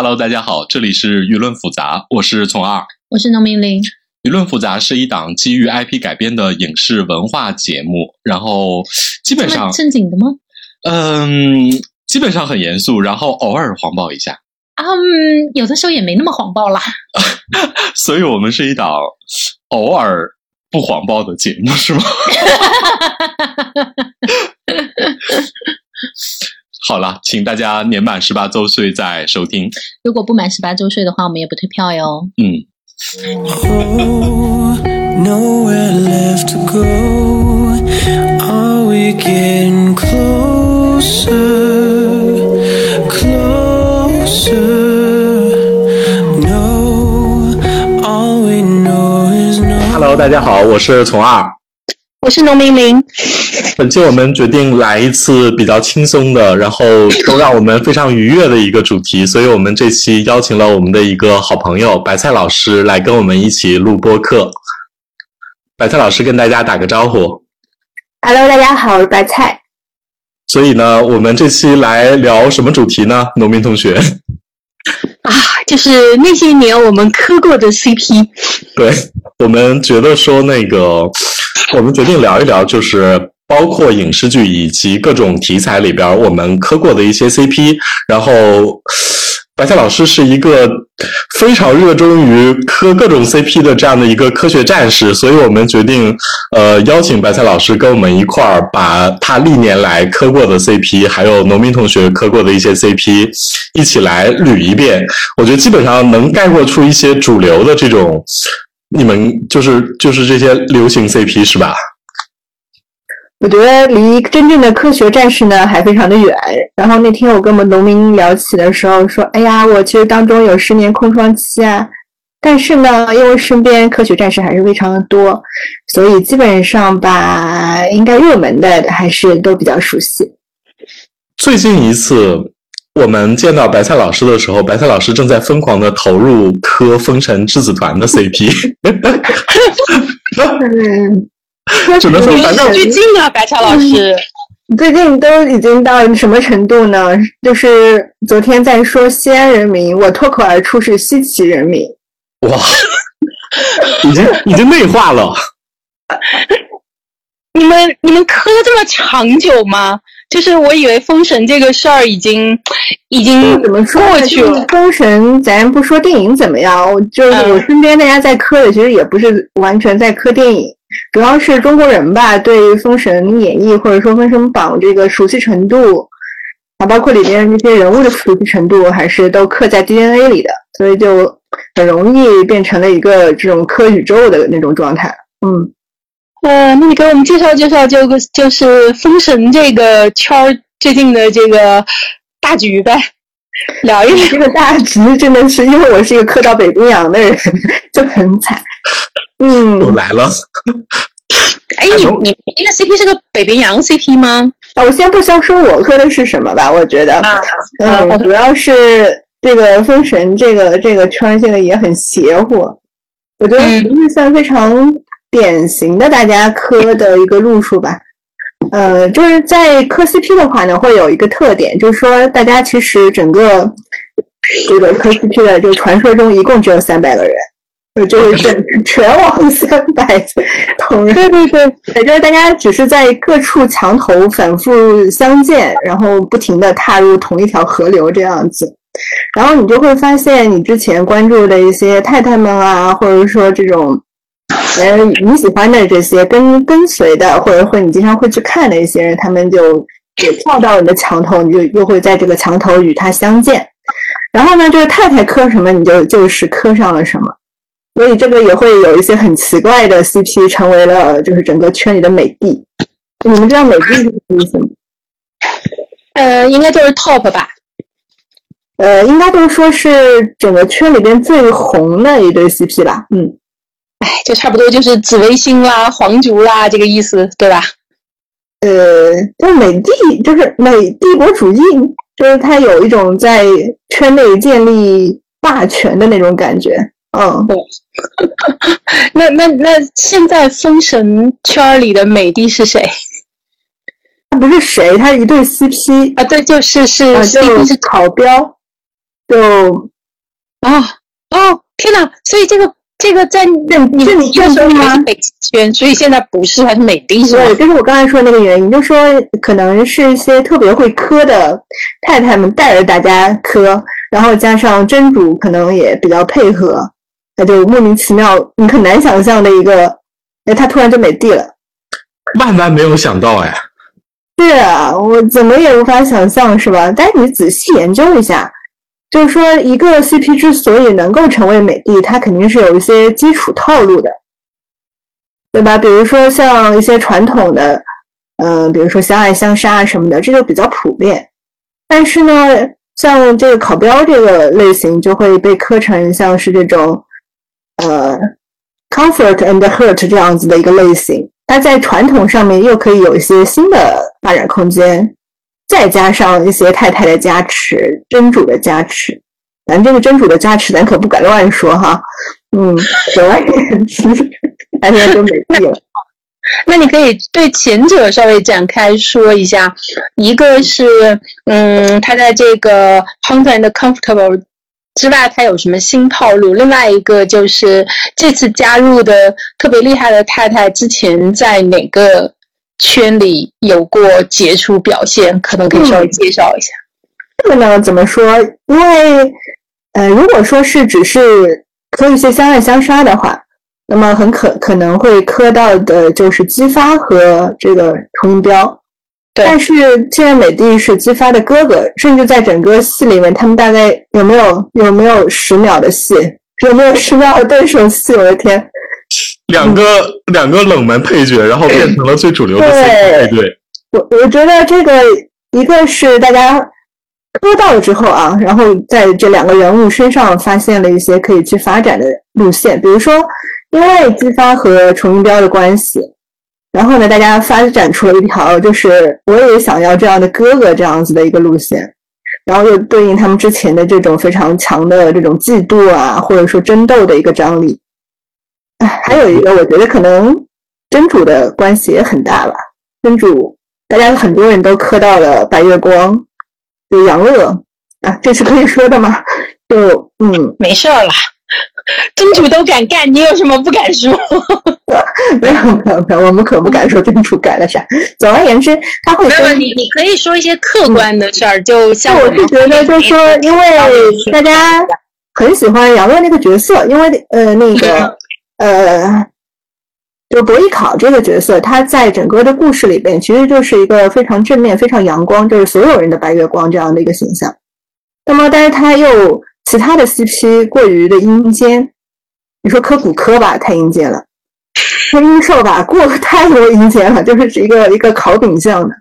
Hello，大家好，这里是舆论复杂，我是从二，我是农民林。舆论复杂是一档基于 IP 改编的影视文化节目，然后基本上正经的吗？嗯，基本上很严肃，然后偶尔黄暴一下。嗯，有的时候也没那么黄暴啦。所以我们是一档偶尔不黄暴的节目，是吗？好了，请大家年满十八周岁再收听。如果不满十八周岁的话，我们也不退票哟。嗯，Oh, nowhere left to go. Are we getting closer? Closer. No, all we know is no. Hello，大家好，我是从二。我是农民林。本期我们决定来一次比较轻松的，然后都让我们非常愉悦的一个主题，所以我们这期邀请了我们的一个好朋友白菜老师来跟我们一起录播课。白菜老师跟大家打个招呼。Hello，大家好，我是白菜。所以呢，我们这期来聊什么主题呢？农民同学，啊，就是那些年我们磕过的 CP。对我们觉得说那个，我们决定聊一聊，就是包括影视剧以及各种题材里边我们磕过的一些 CP。然后，白菜老师是一个非常热衷于磕各种 CP 的这样的一个科学战士，所以我们决定，呃，邀请白菜老师跟我们一块儿把他历年来磕过的 CP，还有农民同学磕过的一些 CP 一起来捋一遍。我觉得基本上能概括出一些主流的这种。你们就是就是这些流行 CP 是吧？我觉得离真正的科学战士呢还非常的远。然后那天我跟我们农民聊起的时候说：“哎呀，我其实当中有十年空窗期啊，但是呢，因为身边科学战士还是非常的多，所以基本上吧，应该热门的还是都比较熟悉。最近一次我们见到白菜老师的时候，白菜老师正在疯狂的投入磕《风尘质子团》的 CP。嗯，只能说反正最近啊，白菜老师，最近都已经到什么程度呢？就是昨天在说西安人民，我脱口而出是西岐人民。哇，已经已经内化了。你们你们磕这么长久吗？就是我以为封神这个事儿已经已经怎么说？过去了。封神，咱不说电影怎么样，就是嗯我身边大家在磕的，其实也不是完全在磕电影，主要是中国人吧，对于《封神演义》或者说《封神榜》这个熟悉程度，啊，包括里边这些人物的熟悉程度，还是都刻在 DNA 里的，所以就很容易变成了一个这种磕宇宙的那种状态。嗯，呃，那你给我们介绍介绍就个就是封神这个圈儿最近的这个大局呗，聊一聊。这个大局真的是，因为我是一个磕到北冰洋的人，就很惨。嗯，又来了，哎，你你你这个 CP 是个北冰洋 CP 吗？啊，我先不先说我磕的是什么吧，我觉得，啊，嗯，主要是这个封神这个这个圈儿现在也很邪乎，我觉得嗯不是算非常典型的大家磕的一个路数吧。呃，就是在磕 CP 的话呢，会有一个特点，就是说大家其实整个这个磕 CP 的这个传说中一共只有三百个人。就就是全 全网三百同人，对对对，也就是大家只是在各处墙头反复相见，然后不停的踏入同一条河流这样子，然后你就会发现你之前关注的一些太太们啊，或者说这种，呃，你喜欢的这些跟跟随的，或者会你经常会去看的一些人，他们就也跳到你的墙头，你就又会在这个墙头与他相见。然后呢，这个太太磕什么，你就就是磕上了什么。所以这个也会有一些很奇怪的 CP 成为了就是整个圈里的美帝。你们知道美帝是什么意思吗？呃，应该就是 top 吧。呃，应该都说是整个圈里边最红的一对 CP 吧。嗯，哎，就差不多就是紫微星啦、皇族啦这个意思，对吧？呃，就美帝，就是美帝国主义，就是它有一种在圈内建立霸权的那种感觉。嗯，那那那现在封神圈里的美帝是谁他不是谁，他是一对 CP 啊？对，就是是啊，CP 是是考标。就哦哦，天哪！所以这个这个在你这你这提的时候吗还是北极圈，所以现在不是，还是美的是对，就是我刚才说的那个原因，就说可能是一些特别会磕的太太们带着大家磕，然后加上真主可能也比较配合，那就莫名其妙，你很难想象的一个，哎，他突然就美帝了。万万没有想到哎，对啊，我怎么也无法想象，是吧？但是你仔细研究一下，就是说一个 CP 之所以能够成为美帝，它肯定是有一些基础套路的，对吧？比如说像一些传统的，嗯、比如说相爱相杀啊什么的，这就比较普遍。但是呢，像这个考标这个类型，就会被刻成像是这种，呃，comfort and hurt 这样子的一个类型。它在传统上面又可以有一些新的发展空间，再加上一些太太的加持、真主的加持。咱这个真主的加持，咱可不敢乱说哈。嗯，总而言之，大家都没帝了。那你可以对前者稍微展开说一下，一个是嗯，他在这个 Hunter and Comfortable 之外，他有什么新套路？另外一个就是这次加入的特别厉害的太太，之前在哪个圈里有过杰出表现？可能可以稍微介绍一下。这个呢，怎么说？因为，呃，如果说是只是磕一些相爱相杀的话，那么很可可能会磕到的就是姬发和这个重音标。对但是现在美帝是姬发的哥哥，甚至在整个戏里面，他们大概有没有有没有十秒的戏？有没有十秒的对手戏？我的天！两个两个冷门配角，然后变成了最主流的 CP 配对。我我觉得这个一个是大家磕到了之后啊，然后在这两个人物身上发现了一些可以去发展的路线，比如说因为姬发和崇音标的关系，然后呢，大家发展出了一条就是我也想要这样的哥哥这样子的一个路线，然后又对应他们之前的这种非常强的这种嫉妒啊，或者说争斗的一个张力。哎，还有一个，我觉得可能真主的关系也很大吧。真主，大家很多人都磕到了白月光，就杨乐啊，这是可以说的吗？就嗯，没事儿啦，真主都敢干，你有什么不敢说？没有没有没有，我们可不敢说真主干了啥。总而言之，他会没有，跟你你可以说一些客观的事儿，就像我是觉得，就是说，因为大家很喜欢杨乐那个角色，因为呃，那个呃，就博弈考这个角色，他在整个的故事里边，其实就是一个非常正面、非常阳光，就是所有人的白月光这样的一个形象。那么，但是他又其他的 CP 过于的阴间，你说科普科吧，太阴间了；说阴兽吧，过太多阴间了，就是一个一个烤饼酱的，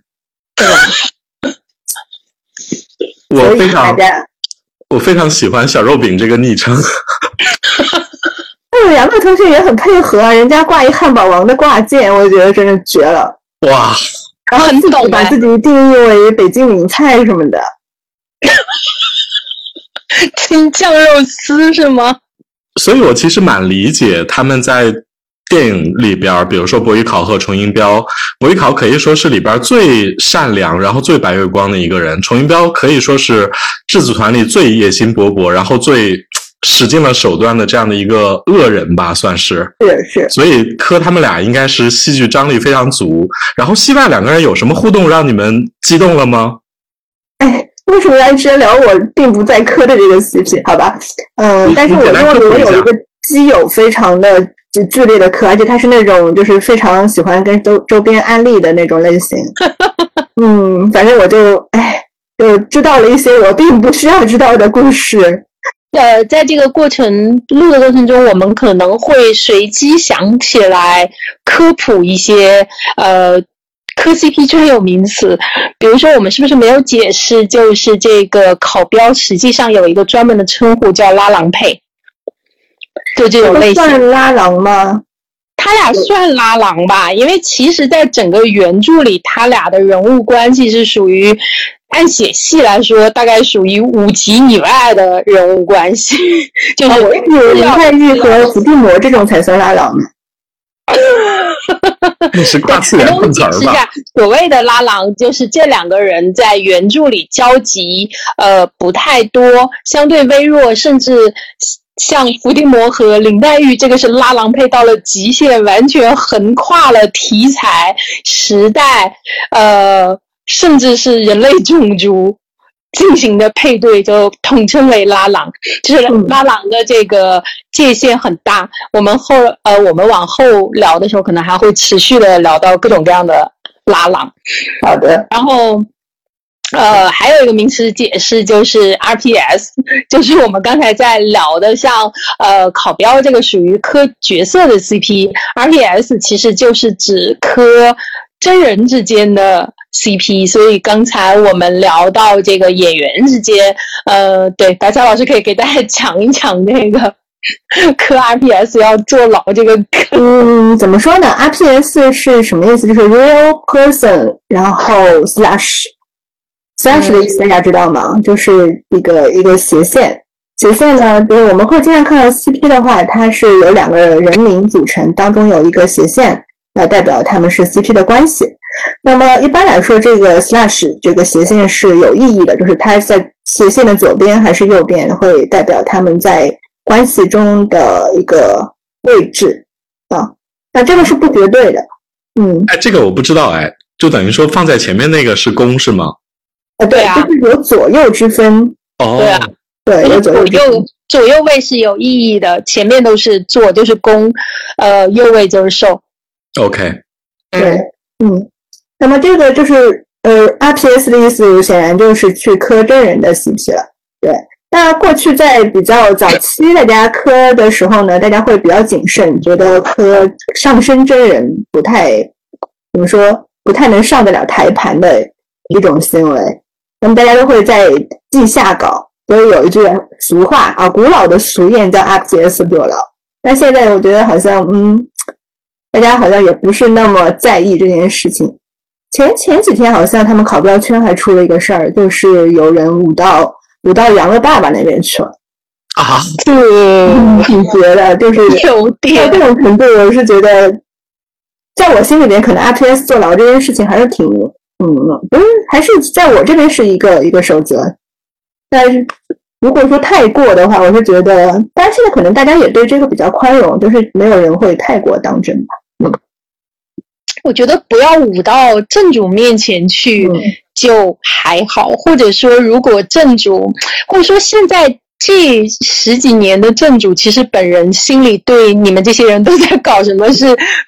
对吧？我非常。我非常喜欢小肉饼这个昵称。那个杨乐同学也很配合啊，人家挂一汉堡王的挂件，我觉得真是绝了。哇，然后自己把自己定义为北京名菜什么的，青酱肉丝是吗？所以我其实蛮理解他们在电影里边儿，比如说博宇考和重音标，博宇考可以说是里边儿最善良，然后最白月光的一个人；重音标可以说是质子团里最野心勃勃，然后最使尽了手段的这样的一个恶人吧，算是。是是。所以磕他们俩应该是戏剧张力非常足。然后戏外两个人有什么互动让你们激动了吗？哎，为什么要一直聊我并不在磕的这个 CP？好吧，嗯你，但是我你简单认为我有一个基友非常的就剧烈的磕，而且他是那种就是非常喜欢跟周周边安利的那种类型。嗯，反正我就哎，就知道了一些我并不需要知道的故事。呃，在这个过程录的过程中，我们可能会随机想起来科普一些呃磕 CP 专有名词，比如说我们是不是没有解释，就是这个考标实际上有一个专门的称呼叫拉郎配，就这这个种类型。算拉郎吗？他俩算拉郎吧，因为其实，在整个原著里，他俩的人物关系是属于按写戏来说，大概属于五级以外的人物关系，就是啊，我一直以为林黛玉和伏地魔这种才算拉郎呢。你是跨次元我们碰瓷儿吧？解释一下，所谓的拉郎就是这两个人在原著里交集呃不太多，相对微弱，甚至像伏地魔和林黛玉，这个是拉郎配到了极限，完全横跨了题材、时代，呃，甚至是人类种族。进行的配对就统称为拉郎，就是嗯拉郎的这个界限很大。我们后呃，我们往后聊的时候，可能还会持续的聊到各种各样的拉郎。好的，然后，呃，还有一个名词解释就是 RPS，就是我们刚才在聊的像，呃考标这个属于磕角色的 CP，RPS 其实就是指磕真人之间的 CP。所以刚才我们聊到这个演员之间，呃，对，白乔老师可以给大家讲一讲那个 磕 RPS 要坐牢这个。嗯，怎么说呢？RPS 是什么意思？就是 real person，然后 slash slash 的意思大家知道吗？就是一个一个斜线。斜线呢，就是我们会经常看到 CP 的话，它是由两个人名组成，当中有一个斜线来代表他们是 CP 的关系。那么一般来说，这个 slash 这个斜线是有意义的，就是它在斜线的左边还是右边，会代表他们在关系中的一个位置啊。那这个是不绝对的，嗯，哎，这个我不知道哎，就等于说放在前面那个是公是吗？呃，对对啊就是有左右之分，哦，对啊对，有左左右之分右。左右位是有意义的，前面都是左就是攻，呃，右位就是受。OK，对，嗯，那么这个就是呃，RPS 的意思显然就是去磕真人的 CP 了。对，那过去在比较早期大家磕的时候呢，大家会比较谨慎，觉得磕上身真人不太怎么说，不太能上得了台盘的一种行为。那么大家都会在地下搞，所以有一句俗话啊，古老的俗谚叫 “RPS 坐牢”。但现在我觉得好像嗯。大家好像也不是那么在意这件事情。前前几天好像他们考标圈还出了一个事儿，就是有人舞到舞到杨的爸爸那边去了，啊，嗯，挺绝的，就是 有到点这种程度，我是觉得，在我心里边，可能 RPS 坐牢这件事情还是挺，嗯，不是，还是在我这边是一个一个守则。但是如果说太过的话，我是觉得，当然现在可能大家也对这个比较宽容，就是没有人会太过当真吧。嗯我觉得不要舞到正主面前去嗯就还好，或者说如果正主，或者说现在这十几年的正主，其实本人心里对你们这些人都在搞什么是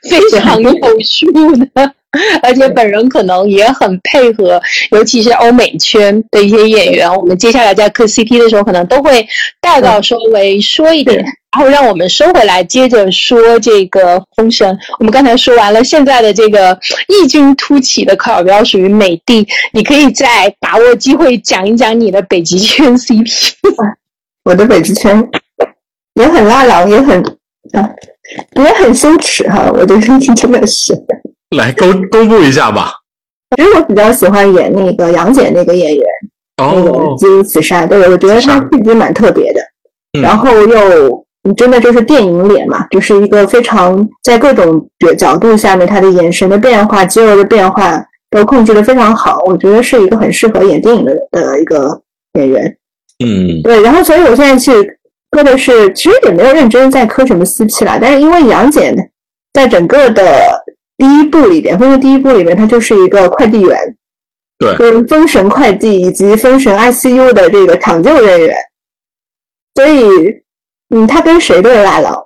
非常有 数的。而且本人可能也很配合，尤其是欧美圈的一些演员，我们接下来在磕 CP 的时候，可能都会带到稍微说一点，然后让我们收回来，接着说这个封神。我们刚才说完了，现在的这个异军突起的考标属于美帝，你可以再把握机会讲一讲你的北极圈 CP。我的北极圈也很拉郎，也很啊，也很羞耻哈。我的声音真的是，来公 公布一下吧。其实我比较喜欢演那个杨戬那个演员，那个哦，金慈善，对我觉得他气质蛮特别的，嗯然后又真的就是电影脸嘛，就是一个非常在各种角角度下面，他的眼神的变化、肌肉的变化都控制的非常好，我觉得是一个很适合演电影的的一个演员。嗯对，然后所以我现在去磕的是，其实也没有认真在磕什么 CP 啦，但是因为杨戬在整个的第一部里边，封神第一部里面，他就是一个快递员，对跟封神快递以及封神 ICU 的这个抢救人员，所以嗯，他跟谁都有拉郎。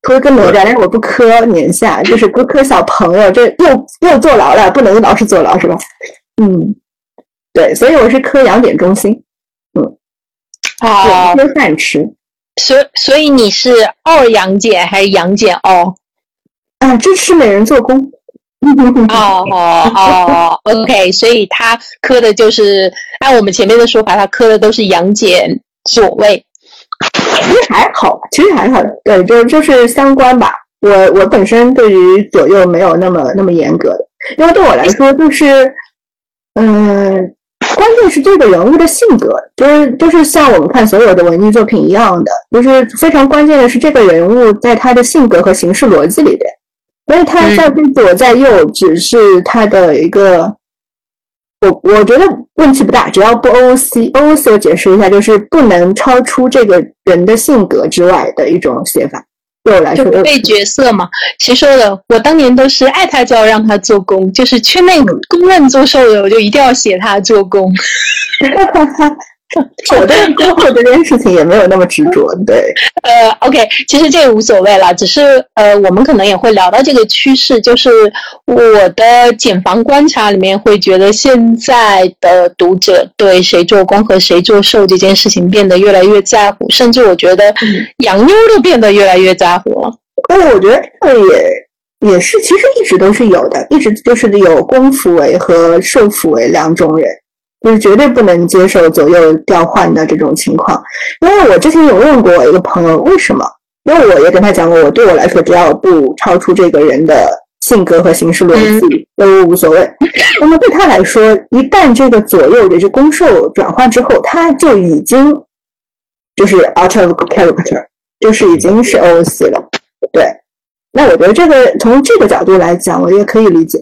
磕跟哪吒，但是我不磕年下，就是不磕小朋友，这又又坐牢了，不能老是坐牢是吧？嗯，对，所以我是磕杨戬中心。好，有饭吃所所以你是二杨戬还是杨戬哦？啊，支持美人做工。哦哦哦，OK，所以他磕的就是按我们前面的说法，他磕的都是杨戬左位。其实还好，其实还好，对，就就是三观吧。我我本身对于左右没有那么那么严格的，因为对我来说就是，嗯，关键是这个人物的性格，就是就是像我们看所有的文艺作品一样的，就是非常关键的是这个人物在他的性格和行事逻辑里边，所以他在左在右只是他的一个，我我觉得问题不大，只要不 OOC，OOC 我解释一下，就是不能超出这个人的性格之外的一种写法。对我来说，就背角色嘛。谁说的？我当年都是爱他就要让他做工，就是圈内公认做兽的，我就一定要写他做工。我对最后这件事情也没有那么执着，对。呃，OK，其实这也无所谓了，只是呃，我们可能也会聊到这个趋势，就是我的检房观察里面会觉得现在的读者对谁做攻和谁做受这件事情变得越来越在乎，甚至我觉得洋妞都变得越来越在乎了。但是我觉得这个也也是，其实一直都是有的，一直就是有公辅为和受辅为两种人。就是绝对不能接受左右调换的这种情况，因为我之前有问过我一个朋友，为什么？因为我也跟他讲过，我对我来说，只要不超出这个人的性格和行事逻辑，都无所谓。那么对他来说，一旦这个左右也是攻受转换之后，他就已经就是 out of character，就是已经是 OOC 了。对，那我觉得这个从这个角度来讲，我也可以理解。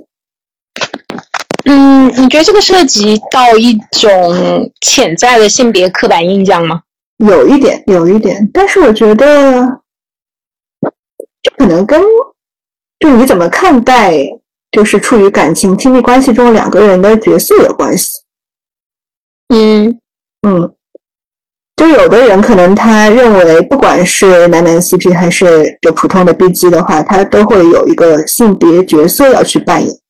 嗯，你觉得这个涉及到一种潜在的性别刻板印象吗？有一点，有一点，但是我觉得这可能跟就你怎么看待，就是处于感情亲密关系中两个人的角色有关系。嗯嗯，就有的人可能他认为，不管是男男 CP 还是就普通的 BG 的话，他都会有一个性别角色要去扮演。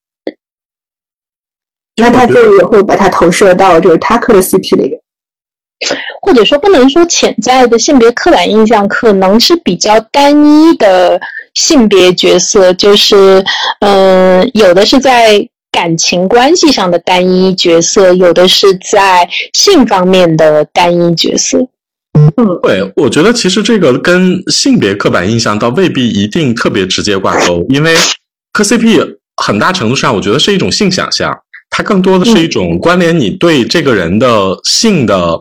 那他就也会把它投射到就是他磕的 CP 里边，或者说不能说潜在的性别刻板印象，可能是比较单一的性别角色，就是嗯，有的是在感情关系上的单一角色，有的是在性方面的单一角色。嗯，对，我觉得其实这个跟性别刻板印象倒未必一定特别直接挂钩，因为磕 CP 很大程度上，我觉得是一种性想象。它更多的是一种关联你对这个人的性的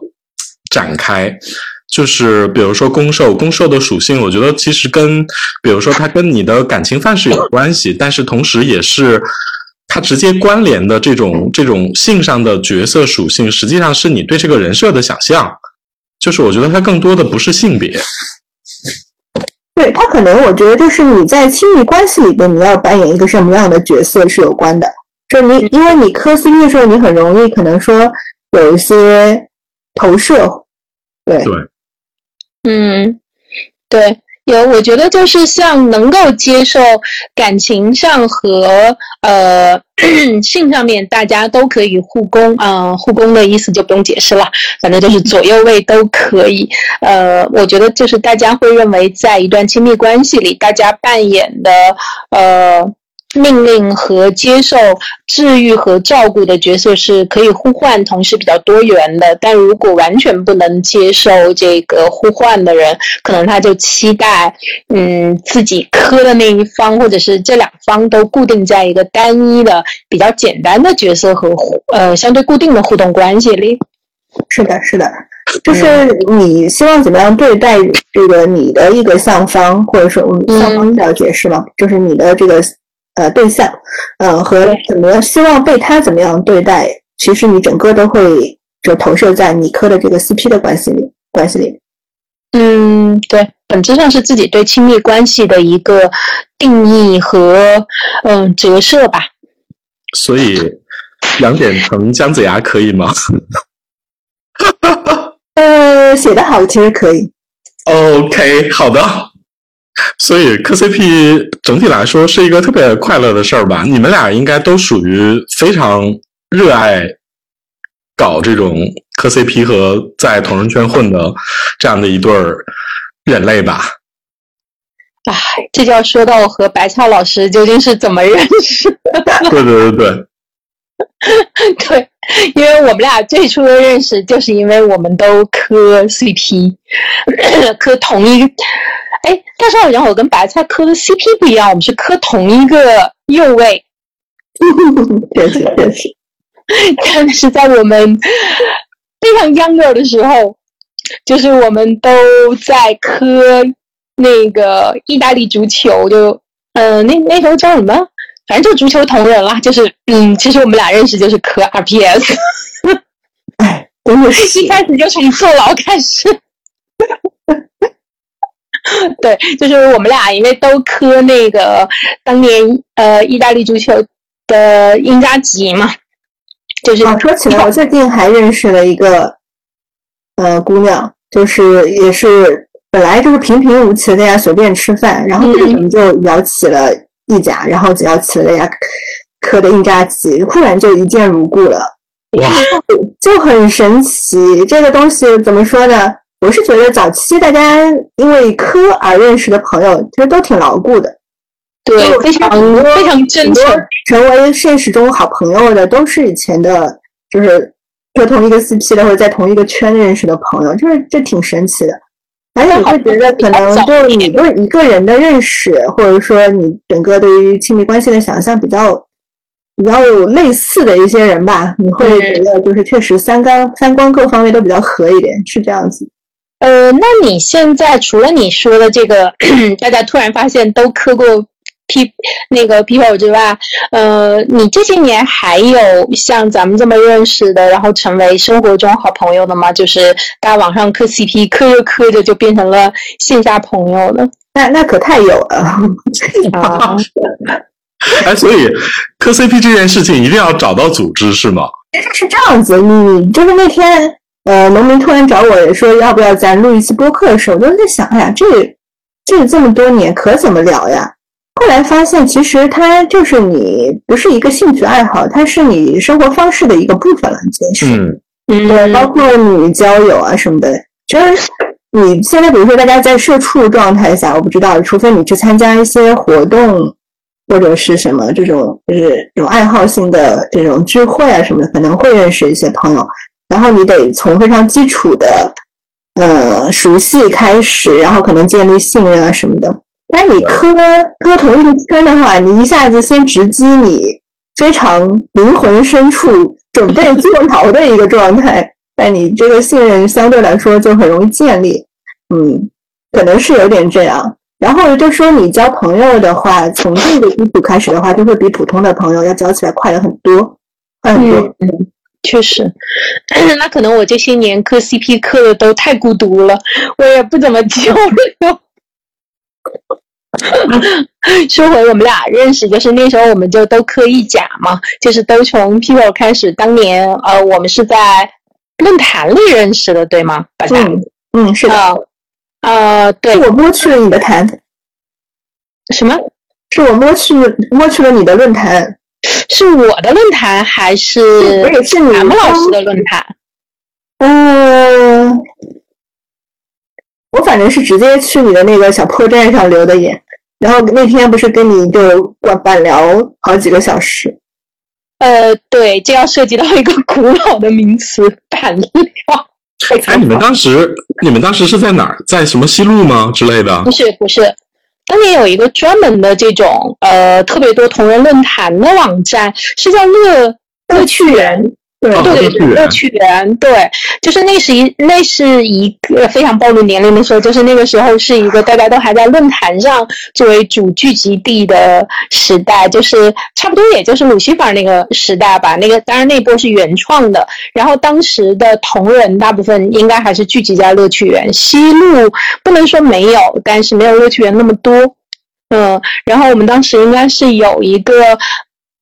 展开，就是比如说攻受，攻受的属性，我觉得其实跟比如说它跟你的感情范式有关系，但是同时也是它直接关联的这种这种性上的角色属性，实际上是你对这个人设的想象，就是我觉得它更多的不是性别，对它可能我觉得就是你在亲密关系里边你要扮演一个什么样的角色是有关的。就你，因为你磕 CP 的时候，你很容易可能说有一些投射，对对，嗯，对，有，我觉得就是像能够接受感情上和呃 性上面，大家都可以互攻啊，互攻的意思就不用解释了，反正就是左右位都可以。呃，我觉得就是大家会认为，在一段亲密关系里，大家扮演的呃。命令和接受治愈和照顾的角色是可以互换，同时比较多元的。但如果完全不能接受这个互换的人，可能他就期待，嗯，自己磕的那一方，或者是这两方都固定在一个单一的、比较简单的角色和呃相对固定的互动关系里。是的，是的，就是你希望怎么样对待这个你的一个上方，或者说上方要解释吗？就是你的这个。呃，对象，呃，和怎么样，希望被他怎么样对待，其实你整个都会就投射在你磕的这个 CP 的关系里，关系里。嗯，对，本质上是自己对亲密关系的一个定义和嗯折射吧。所以，两点成姜子牙可以吗？呃，写的好，其实可以。OK，好的。所以磕 CP 整体来说是一个特别快乐的事儿吧？你们俩应该都属于非常热爱搞这种磕 CP 和在同人圈混的这样的一对儿人类吧？哎，这就要说到我和白俏老师究竟是怎么认识的？对对对对，对，因为我们俩最初的认识就是因为我们都磕 CP，磕同一。哎，但是好像我跟白菜磕的 CP 不一样，我们是磕同一个右位。确实确实，但是在我们非常 younger 的时候，就是我们都在磕那个意大利足球，就呃，那那时候叫什么？反正就足球同人啦，就是嗯，其实我们俩认识就是磕 RPS，哎，真的是 一开始就从坐牢开始。对，就是我们俩因为都磕那个当年呃意大利足球的英扎吉嘛，就是啊，说起来，我最近还认识了一个呃姑娘，就是也是本来就是平平无奇的，大家随便吃饭，然后嗯为什么就聊起了意甲，然后聊起了大家磕的印扎吉，忽然就一见如故了，哇，就很神奇。这个东西怎么说呢？我是觉得早期大家因为科而认识的朋友，其实都挺牢固的。对非常多非常真诚。成为现实中好朋友的，都是以前的，就是和同一个 CP 的，或者在同一个圈认识的朋友，就是这挺神奇的。而且我会觉得，可能对你对一个人的认识，或者说你整个对于亲密关系的想象比较比较有类似的一些人吧，你会觉得就是确实三观三观各方面都比较合一点，是这样子。呃，那你现在除了你说的这个，大家突然发现都磕过 P 那个 people 之外，呃，你这些年还有像咱们这么认识的，然后成为生活中好朋友的吗？就是大家网上磕 CP，磕着磕着就变成了线下朋友了那那可太有了，啊！哎，所以磕 CP 这件事情一定要找到组织是吗？是这样子，你就是那天，呃，农民突然找我说要不要咱录一次播客的时候，我就在想，哎呀，这这这么多年可怎么聊呀？后来发现，其实它就是你不是一个兴趣爱好，它是你生活方式的一个部分了，已经是。嗯，对，包括你交友啊什么的，就是你现在比如说大家在社畜状态下，我不知道，除非你去参加一些活动或者是什么这种就是这种爱好性的这种聚会啊什么的，可能会认识一些朋友。然后你得从非常基础的呃熟悉开始，然后可能建立信任啊什么的。但你磕磕同一个圈的话，你一下子先直击你非常灵魂深处准备坐牢的一个状态，但你这个信任相对来说就很容易建立，嗯，可能是有点这样。然后就说你交朋友的话，从这个基础开始的话，就会比普通的朋友要交起来快了很多，快很多。嗯，确实，那可能我这些年磕 CP 磕的都太孤独了，我也不怎么交流。说回我们俩认识，就是那时候我们就都磕意甲嘛，就是都从 people 开始。当年呃，我们是在论坛里认识的，对吗？大家嗯嗯，是的，啊呃，对是，我摸去了你的坛，什么？是我摸去摸去了你的论坛，是我的论坛还是是你们老师的论坛？嗯，我反正是直接去你的那个小破站上留的言，然后那天不是跟你就管板聊好几个小时，呃，对，这要涉及到一个古老的名词——板料。哎，你们当时你们当时是在哪儿？在什么西路吗之类的不？是不是，当年有一个专门的这种呃特别多同人论坛的网站，是叫乐乐趣园。对哦对对乐趣园，对，就是那是一那是一个非常暴露年龄的时候，就是那个时候是一个大家都还在论坛上作为主聚集地的时代，就是差不多也就是鲁西法那个时代吧。那个当然那波是原创的，然后当时的同人大部分应该还是聚集在乐趣园，西路不能说没有，但是没有乐趣园那么多。嗯，然后我们当时应该是有一个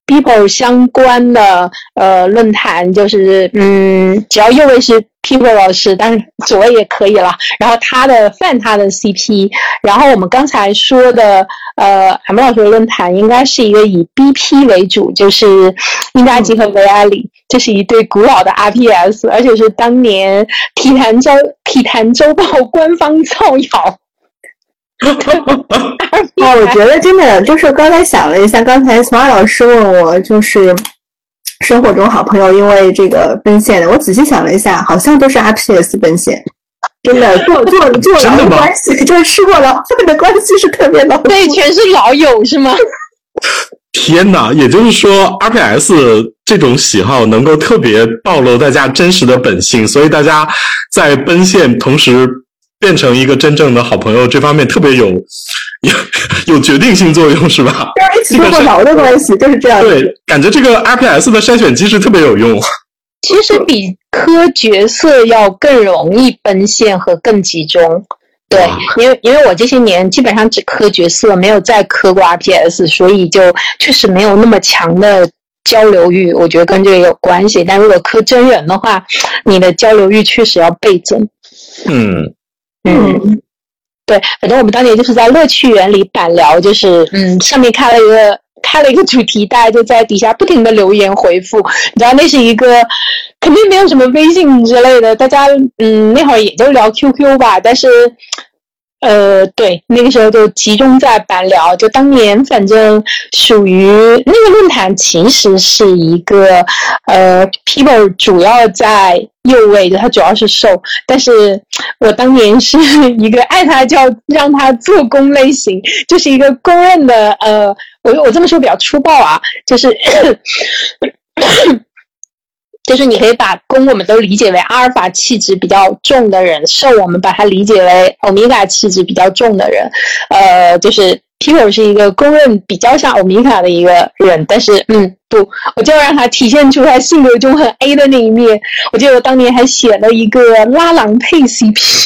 people 相关的呃论坛，就是嗯，只要右位是 people 老师，但是左位也可以了。然后他的泛他的 CP，然后我们刚才说的呃 M 老师的论坛应该是一个以 BP 为主，就是英扎吉和维埃里。这是一对古老的 RPS，而且是当年体坛周体坛周报官方造谣。哦，我觉得真的就是刚才想了一下，刚才 smart 老师问我就是生活中好朋友因为这个奔现的，我仔细想了一下，好像都是 RPS 奔现。真的，做做做牢的关系，就是吃过牢饭的关系是特别牢固。对，全是老友是吗？天哪！也就是说，RPS 这种喜好能够特别暴露大家真实的本性，所以大家在奔现同时变成一个真正的好朋友，这方面特别有 有有决定性作用，是吧？就是一起做过牢的关系，就是这样。对，感觉这个 RPS 的筛选机制特别有用。其实比磕角色要更容易奔现和更集中。对，因为因为我这些年基本上只磕角色，没有再磕过 RPS，所以就确实没有那么强的交流欲。我觉得跟这个有关系。但如果磕真人的话，你的交流欲确实要倍增。嗯，嗯，对，反正我们当年就是在乐趣园里板聊，就是嗯，上面开了一个开了一个主题，大家就在底下不停的留言回复。你知道那是一个肯定没有什么微信之类的，大家嗯那会儿也就聊 QQ 吧，但是。呃，对，那个时候就集中在板聊。就当年，反正属于那个论坛，其实是一个呃，people 主要在右位的，他主要是瘦。但是我当年是一个爱他叫让他做工类型，就是一个公认的呃，我我这么说比较粗暴啊，就是。就是你可以把攻我们都理解为阿尔法气质比较重的人，受我们把它理解为欧米伽气质比较重的人。呃，就是 Peter 是一个公认比较像欧米伽的一个人，但是嗯不，我就要让他体现出他性格中很 A 的那一面。我记得我当年还写了一个拉郎配 CP，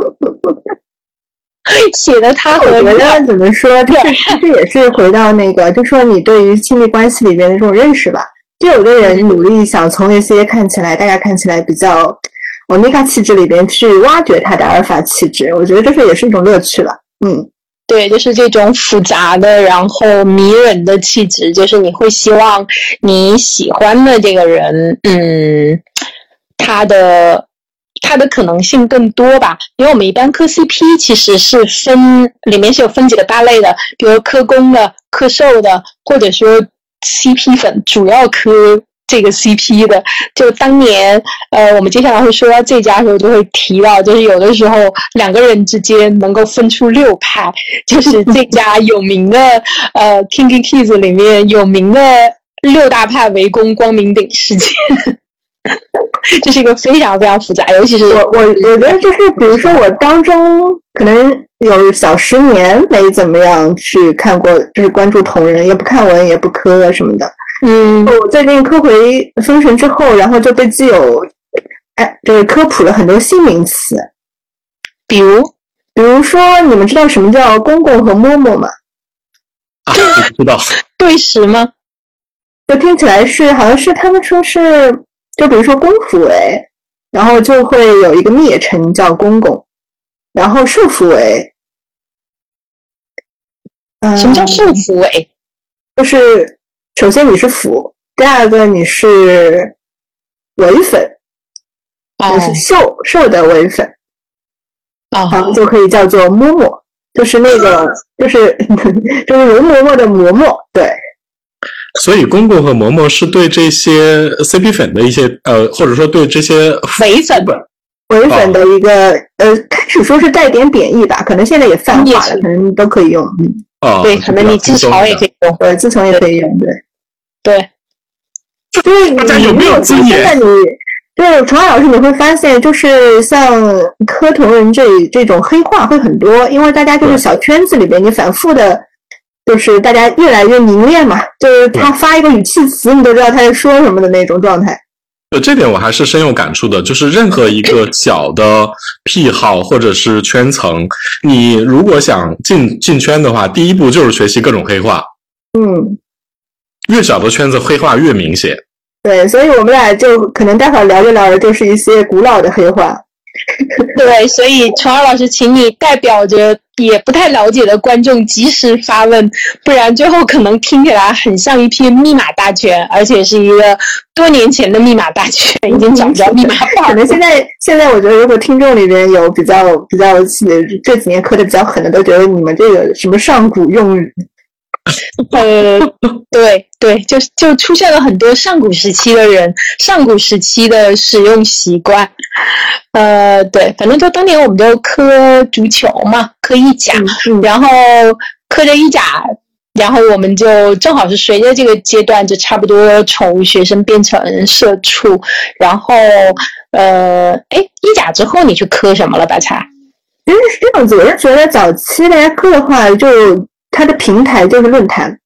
写的他和我觉得怎么说，这这也是回到那个，就说你对于亲密关系里面的这种认识吧。就有的人努力想从那些看起来大家看起来比较欧米伽气质里边去挖掘他的阿尔法气质，我觉得这是也是一种乐趣了。嗯，对，就是这种复杂的，然后迷人的气质，就是你会希望你喜欢的这个人，嗯，他的他的可能性更多吧。因为我们一般磕 CP 其实是分里面是有分几个大类的，比如磕攻的、磕受的，或者说。CP 粉主要磕这个 CP 的，就当年，呃，我们接下来会说到这家的时候，就会提到，就是有的时候两个人之间能够分出六派，就是这 家有名的，呃，Kinky Kids 里面有名的六大派围攻光明顶事件，这是一个非常非常复杂，尤其是我我我觉得就是，比如说我当中可能。有小十年没怎么样去看过，就是关注同人，也不看文，也不磕什么的。嗯，我最近磕回封神之后，然后就被基友，哎，就是科普了很多新名词，比如，比如说，你们知道什么叫公公和嬷嬷吗？啊，不知道。对时吗？就听起来是，好像是他们说是，就比如说公府为，然后就会有一个蔑称叫公公。然后受服为，什么叫受服为？就是首先你是辅，第二个你是唯粉，就是受受的唯粉，啊，然后就可以叫做嬷嬷，就是那个 就是 就是容嬷嬷的嬷嬷，对。所以公公和嬷嬷是对这些 CP 粉的一些呃，或者说对这些唯粉。唯粉的一个呃，开始说是带点贬义吧，可能现在也泛化了，可能都可以用。嗯，哦，对，可能你自嘲也可以用，对，自嘲也可以用，对，对。就是大家有没有经验？你对崇爱老师，你会发现，就是像磕同人这这种黑话会很多，因为大家就是小圈子里边，你反复的，就是大家越来越凝练嘛，就是他发一个语气词，你都知道他在说什么的那种状态。呃，这点我还是深有感触的。就是任何一个 小的癖好或者是圈层，你如果想进进圈的话，第一步就是学习各种黑话。嗯，越小的圈子黑话越明显。对，所以我们俩就可能待会儿聊着聊着就是一些古老的黑话。对，所以崇儿老师，请你代表着也不太了解的观众及时发问，不然最后可能听起来很像一篇密码大全，而且是一个多年前的密码大全，已经找不着密码。可能现在现在我觉得，如果听众里面有比较比较这几年磕的比较狠的，都觉得你们这个什么上古用语。呃，对对，就就出现了很多上古时期的人，上古时期的使用习惯。呃，对，反正就当年我们就磕足球嘛，磕意甲，然后磕着意甲，然后我们就正好是随着这个阶段，就差不多从学生变成社畜，然后呃，哎，意甲之后你去磕什么了，白菜？样子，我是觉得早期大家磕的话，就它的平台就是论坛。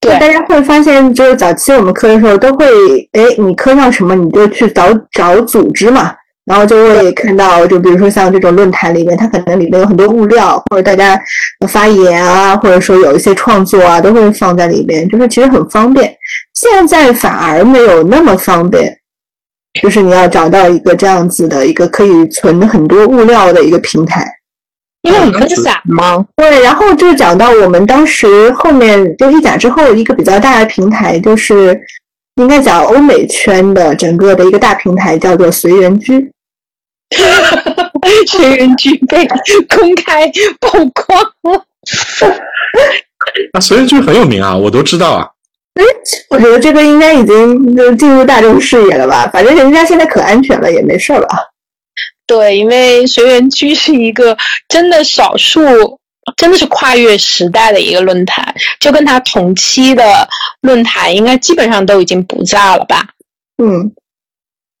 对大家会发现，就是早期我们磕的时候，都会，哎，你磕上什么，你就去找找组织嘛，然后就会看到，就比如说像这种论坛里面，它可能里面有很多物料，或者大家发言啊，或者说有一些创作啊，都会放在里面，就是其实很方便。现在反而没有那么方便，就是你要找到一个这样子的一个可以存很多物料的一个平台。因为我们是散嘛。对，然后就讲到我们当时后面就一甲之后一个比较大的平台，就是应该讲欧美圈的整个的一个大平台，叫做随缘居。随缘居被 公开曝光了。啊，随缘居很有名啊，我都知道啊。我觉得这个应该已经就进入大众视野了吧？反正人家现在可安全了，也没事儿吧？对，因为随缘居是一个真的少数，真的是跨越时代的一个论坛，就跟他同期的论坛应该基本上都已经不在了吧？嗯，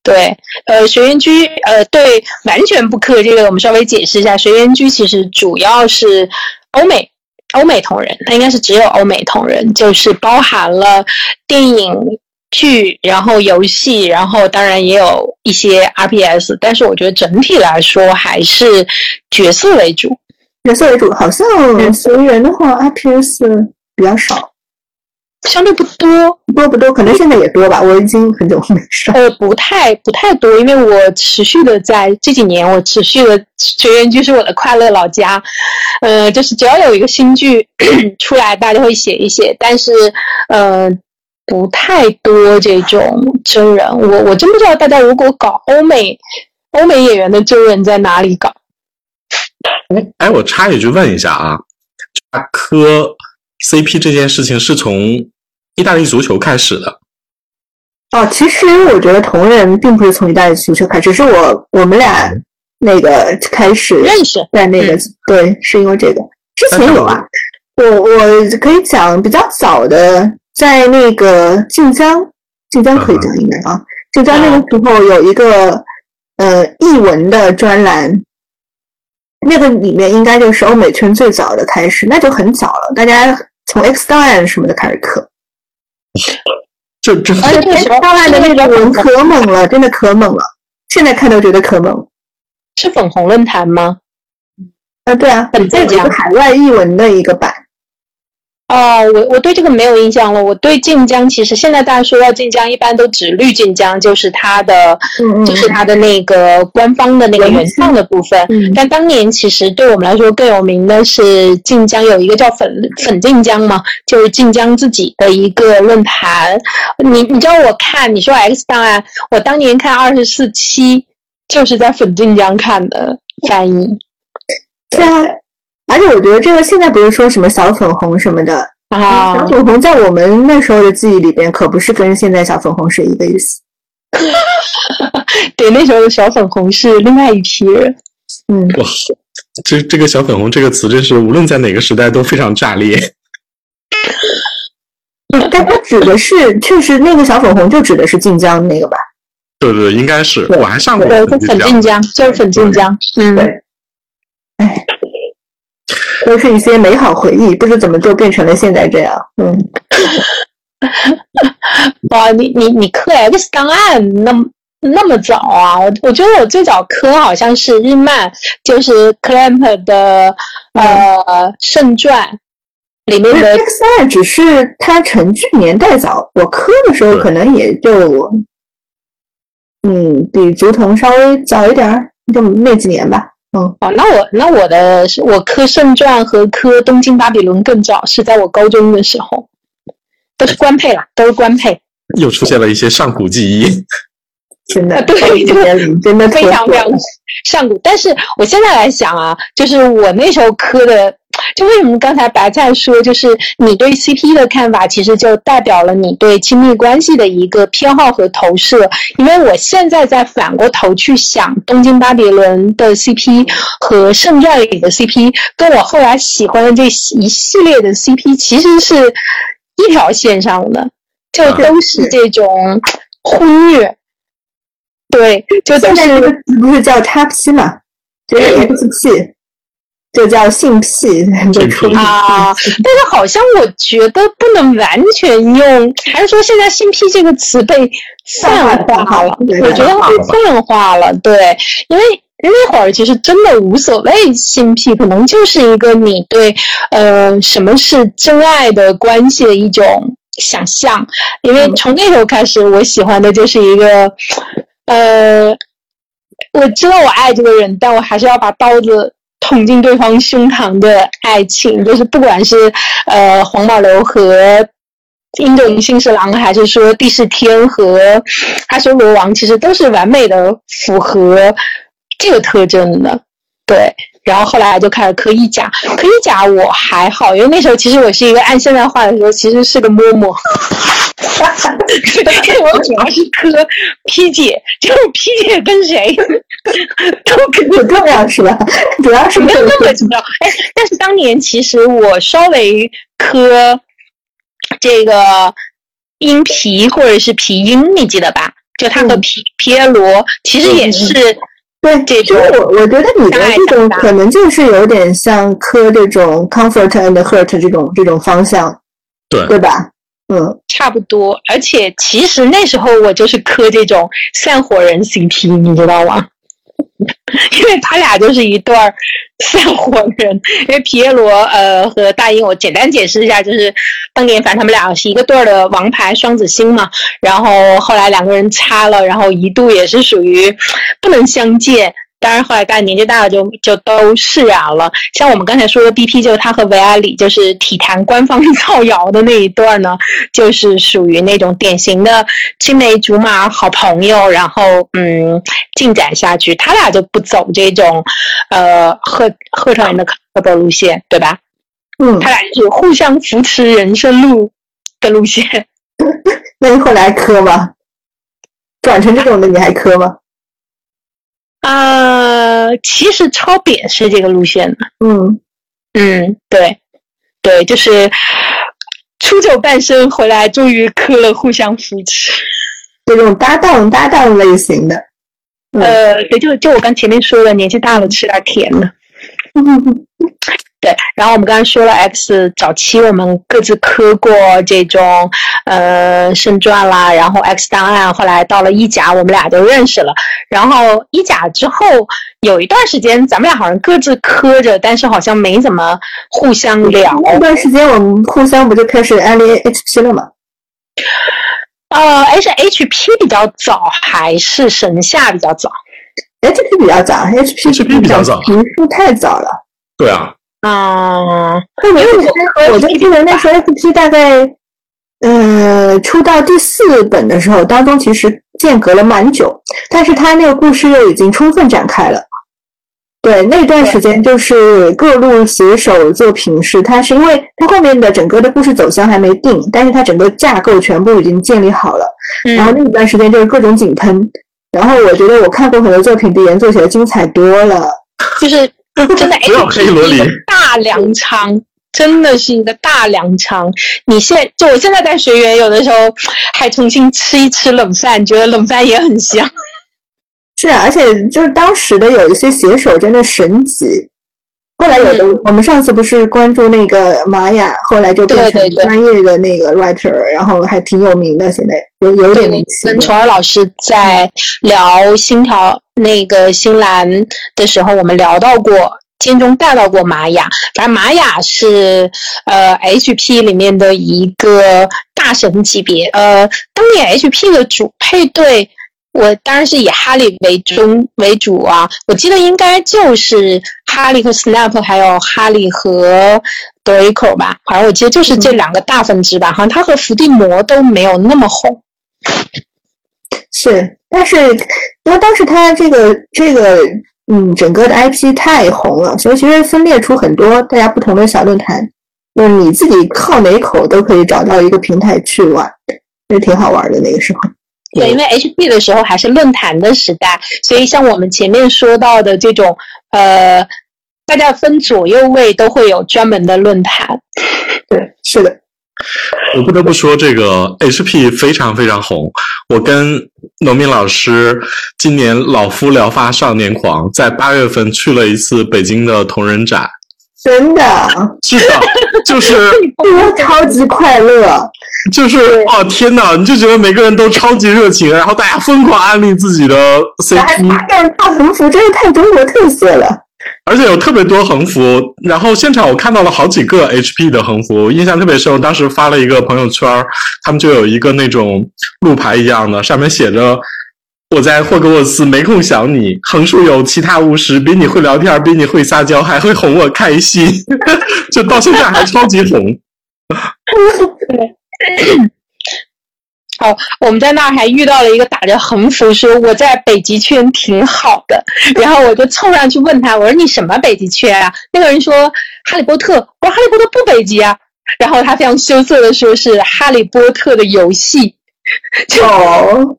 对，呃，随缘居，呃，对，完全不磕这个，我们稍微解释一下，随缘居其实主要是欧美欧美同人，它应该是只有欧美同人，就是包含了电影。剧，然后游戏，然后当然也有一些 RPS，但是我觉得整体来说还是角色为主。角色为主，好像随缘的话，RPS 比较少，相对不多，多不多？可能现在也多吧，我已经很久没上。呃，不太不太多，因为我持续的在这几年，我持续的学员剧是我的快乐老家，呃，就是只要有一个新剧 出来，大家会写一写，但是呃。不太多这种真人，我我真不知道大家如果搞欧美欧美演员的真人在哪里搞。哎哎，我插一句问一下啊，磕 CP 这件事情是从意大利足球开始的？哦，其实我觉得同人并不是从意大利足球开始，只是我我们俩那个开始认识，在那个、对，是因为这个之前有啊，我我可以讲比较早的。在那个晋江，晋江可以讲应该啊，晋江那个时候有一个呃译文的专栏，那个里面应该就是欧美圈最早的开始，那就很早了，大家从 X 档案什么的开始磕，就这而且 X 档案的那个文可猛了，真的可猛了，现在看都觉得可猛。是粉红论坛吗？啊，对啊，很这个海外译文的一个版。哦，我我对这个没有印象了。我对晋江，其实现在大家说到晋江，一般都指绿晋江，就是它的，就是它的那个官方的那个原创的部分。但当年其实对我们来说更有名的是晋江有一个叫粉粉晋江嘛，就是晋江自己的一个论坛。你你知道我看你说 X 档案，我当年看二十四期就是在粉晋江看的翻译。对啊。而且我觉得这个现在不是说什么小粉红什么的啊，小粉红在我们那时候的记忆里边可不是跟现在小粉红是一个意思。对，那时候的小粉红是另外一批人。嗯，哇，这这个小粉红这个词真是无论在哪个时代都非常炸裂。但它指的是，确实那个小粉红就指的是晋江那个吧？对对，应该是，我还上过对，粉晋江，就是粉晋江。嗯，对。哎。都是一些美好回忆，不知怎么就变成了现在这样。嗯，哇，你你你磕 X 档案那么那么早啊？我我觉得我最早磕好像是日漫，就是 Clamp 的呃圣传里面的 X 档案，只是它成剧年代早，我磕的时候可能也就嗯比竹筒稍微早一点儿，就那几年吧。哦，那我那我的我磕圣传和磕东京巴比伦更早，是在我高中的时候，都是官配啦，都是官配。又出现了一些上古记忆，真的，对，真的非常非常上古。但是我现在来想啊，就是我那时候磕的。就为什么刚才白菜说，就是你对 CP 的看法，其实就代表了你对亲密关系的一个偏好和投射。因为我现在在反过头去想，东京巴比伦的 CP 和圣战里的 CP，跟我后来喜欢的这一系列的 CP，其实是一条线上的，就都是这种婚虐。对，就现在这个词不是叫叉 P 嘛，就是 X P。就叫性癖，就出了啊，但是好像我觉得不能完全用，还是说现在“性癖”这个词被泛化了？我觉得被泛化了，对，因为那会儿其实真的无所谓性癖，可能就是一个你对呃什么是真爱的关系的一种想象。因为从那时候开始，我喜欢的就是一个呃，我知道我爱这个人，但我还是要把刀子。捅进对方胸膛的爱情，就是不管是呃黄宝楼和英德新是狼，还是说帝释天和阿修罗王，其实都是完美的符合这个特征的。对，然后后来就开始磕衣甲，磕衣甲我还好，因为那时候其实我是一个按现在话来说，其实是个嬷嬷。对，我主要是磕 P 姐，就是 P 姐跟谁都不重要是吧？主要是没有那么重要。哎，但是当年其实我稍微磕这个音皮或者是皮音，你记得吧？就他和皮皮耶罗其实也是对这种。我我觉得你的这种可能就是有点像磕这种 comfort and hurt 这种这种方向，对对吧？嗯，差不多。而且其实那时候我就是磕这种散伙人 CP，你知道吗？因为他俩就是一对儿散伙人。因为皮耶罗呃和大英，我简单解释一下，就是当年凡他们俩是一个队儿的王牌双子星嘛。然后后来两个人掐了，然后一度也是属于不能相见。当然，后来大家年纪大了，就就都释然了。像我们刚才说的 BP，就是他和维埃里，就是体坛官方造谣的那一段呢，就是属于那种典型的青梅竹马好朋友，然后嗯进展下去，他俩就不走这种呃贺贺传人的的路线，对吧？嗯，他俩就是互相扶持人生路的路线。那你后来磕吗？转成这种的你还磕吗？啊，其实超扁是这个路线的。嗯嗯，对，对，就是出走半生回来，终于磕了互相扶持，这种搭档搭档类型的。嗯呃，对，就就我刚前面说的，年纪大了吃点甜的。对，然后我们刚才说了 X 早期我们各自磕过这种呃圣传啦，然后 X 档案，后来到了一甲，我们俩就认识了。然后一甲之后有一段时间，咱们俩好像各自磕着，但是好像没怎么互相聊。那段时间我们互相不就开始安利 HP 了吗？呃，是 HP 比较早，还是神夏比较早？HP 比较早，HP HP 比较早评述太早了。对啊，嗯，那我记得，我就记得那时候 HP 大概，呃，出到第四本的时候，当中其实间隔了蛮久，但是他那个故事又已经充分展开了。对，那段时间就是各路写手做评试，它是因为它后面的整个的故事走向还没定，但是它整个架构全部已经建立好了。嗯然后那一段时间就是各种井喷，然后我觉得我看过很多作品比原作写的精彩多了。就是 真的不要 HP 黑萝莉是一个大粮仓，真的是一个大粮仓。你现在就我现在在学员，有的时候还重新吃一吃冷饭，觉得冷饭也很香。是啊，而且就是当时的有一些写手真的神级。后来有的，嗯我们上次不是关注那个玛雅，后来就变成专业的那个 writer，然后还挺有名的，现在有有点名气跟。虫儿老师在聊星条那个星蓝的时候，我们聊到过。间中带到过玛雅，反正玛雅是呃 HP 里面的一个大神级别。呃，当年 HP 的主配对，我当然是以哈利为中为主啊。我记得应该就是哈利和 Snap，还有哈利和 Draco 吧。好像我记得就是这两个大分支吧。好像他和伏地魔都没有那么红。是，但是因为当时他这个这个嗯，整个的 IP 太红了，所以其实分裂出很多大家不同的小论坛，就是你自己靠哪口都可以找到一个平台去玩，也挺好玩的那个时候。对，因为 HP 的时候还是论坛的时代，所以像我们前面说到的这种，呃，大家分左右位都会有专门的论坛。对，是的，我不得不说，这个 HP 非常非常红。我跟农民老师今年老夫聊发少年狂，在八月份去了一次北京的同人展，真的，是的，就是 我超级快乐。就是哦天哪，你就觉得每个人都超级热情，然后大家疯狂安利自己的 CP，大横幅，真是太中国特色了。而且有特别多横幅。然后现场我看到了好几个 HP 的横幅，印象特别深。我当时发了一个朋友圈，他们就有一个那种路牌一样的，上面写着。我在霍格沃茨没空想你，横竖有其他巫师，比你会聊天，比你会撒娇，还会哄我开心，就到现在还超级红。好，我们在那儿还遇到了一个打着横幅说我在北极圈挺好的，然后我就凑上去问他，我说你什么北极圈啊？那个人说哈利波特，我说哈利波特不北极啊，然后他非常羞涩的说是哈利波特的游戏，哦，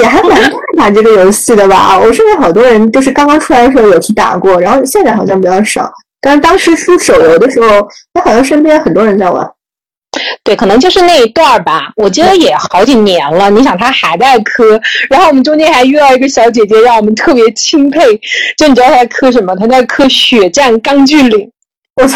也还蛮 会打这个游戏的吧？我身边好多人就是刚刚出来的时候有去打过，然后现在好像比较少。但是当时出手游的时候，我好像身边很多人在玩。对，可能就是那一段儿吧，我记得也好几年了。你想他还在磕，然后我们中间还遇到一个小姐姐，让我们特别钦佩。就你知道她在磕什么？她在磕《血战钢锯岭》。我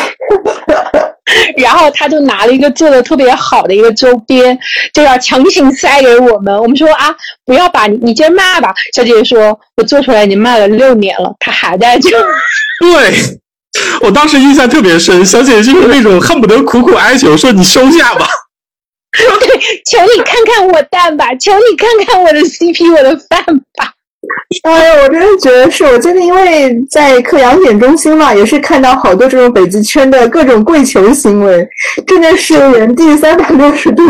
然后他就拿了一个做的特别好的一个周边，就要强行塞给我们。我们说啊，不要把你你先卖吧。小姐姐说，我做出来已经卖了六年了，她还在就。对我当时印象特别深，小姐姐就是那种恨不得苦苦哀求说：“你收下吧。对，求你看看我蛋吧，求你看看我的 CP，我的饭吧。哎呀，我真的觉得是我最近因为在科养点中心嘛，也是看到好多这种北极圈的各种跪求行为，真的是原地三百六十度、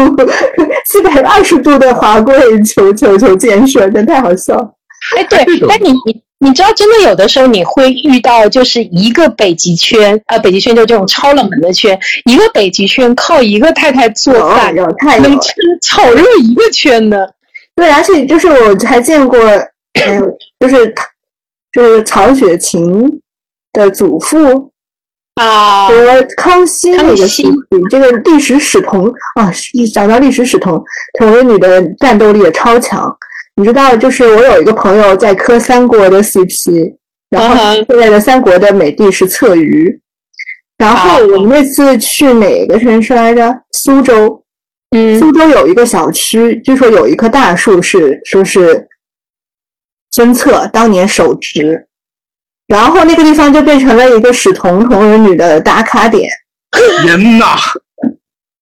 四百二十度的滑跪求求求建设，真太好笑了。哎，对，但你你你知道，真的有的时候你会遇到，就是一个北极圈，呃，北极圈就这种超冷门的圈，一个北极圈靠一个太太做饭，有太能撑炒热一个圈的。对，而且就是我还见过，还有就是就是曹雪芹的祖父啊和康熙那个时期，这个历史史同啊，一讲到历史史同，同人你的战斗力也超强。你知道，就是我有一个朋友在磕三国的 CP，然后现在的三国的美帝是侧鱼。然后我们那次去哪个城市来着？苏州。嗯苏州有一个小区，据说有一棵大树是说是孙策当年手植，然后那个地方就变成了一个史同同人女的打卡点。人呐！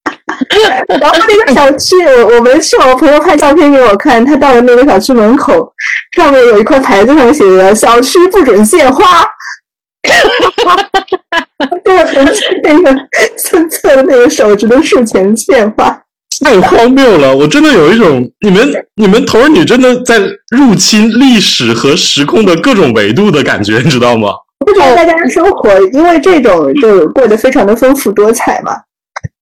然后那个小区，我我们去，我朋友拍照片给我看，他到了那个小区门口，上面有一块牌子上写着“小区不准献花 ”。这个同时那个 孙策的那个手植的树前献花。太荒谬了！我真的有一种，你们你们头儿女真的在入侵历史和时空的各种维度的感觉，你知道吗？我觉得大家的生活因为这种就过得非常的丰富多彩嘛。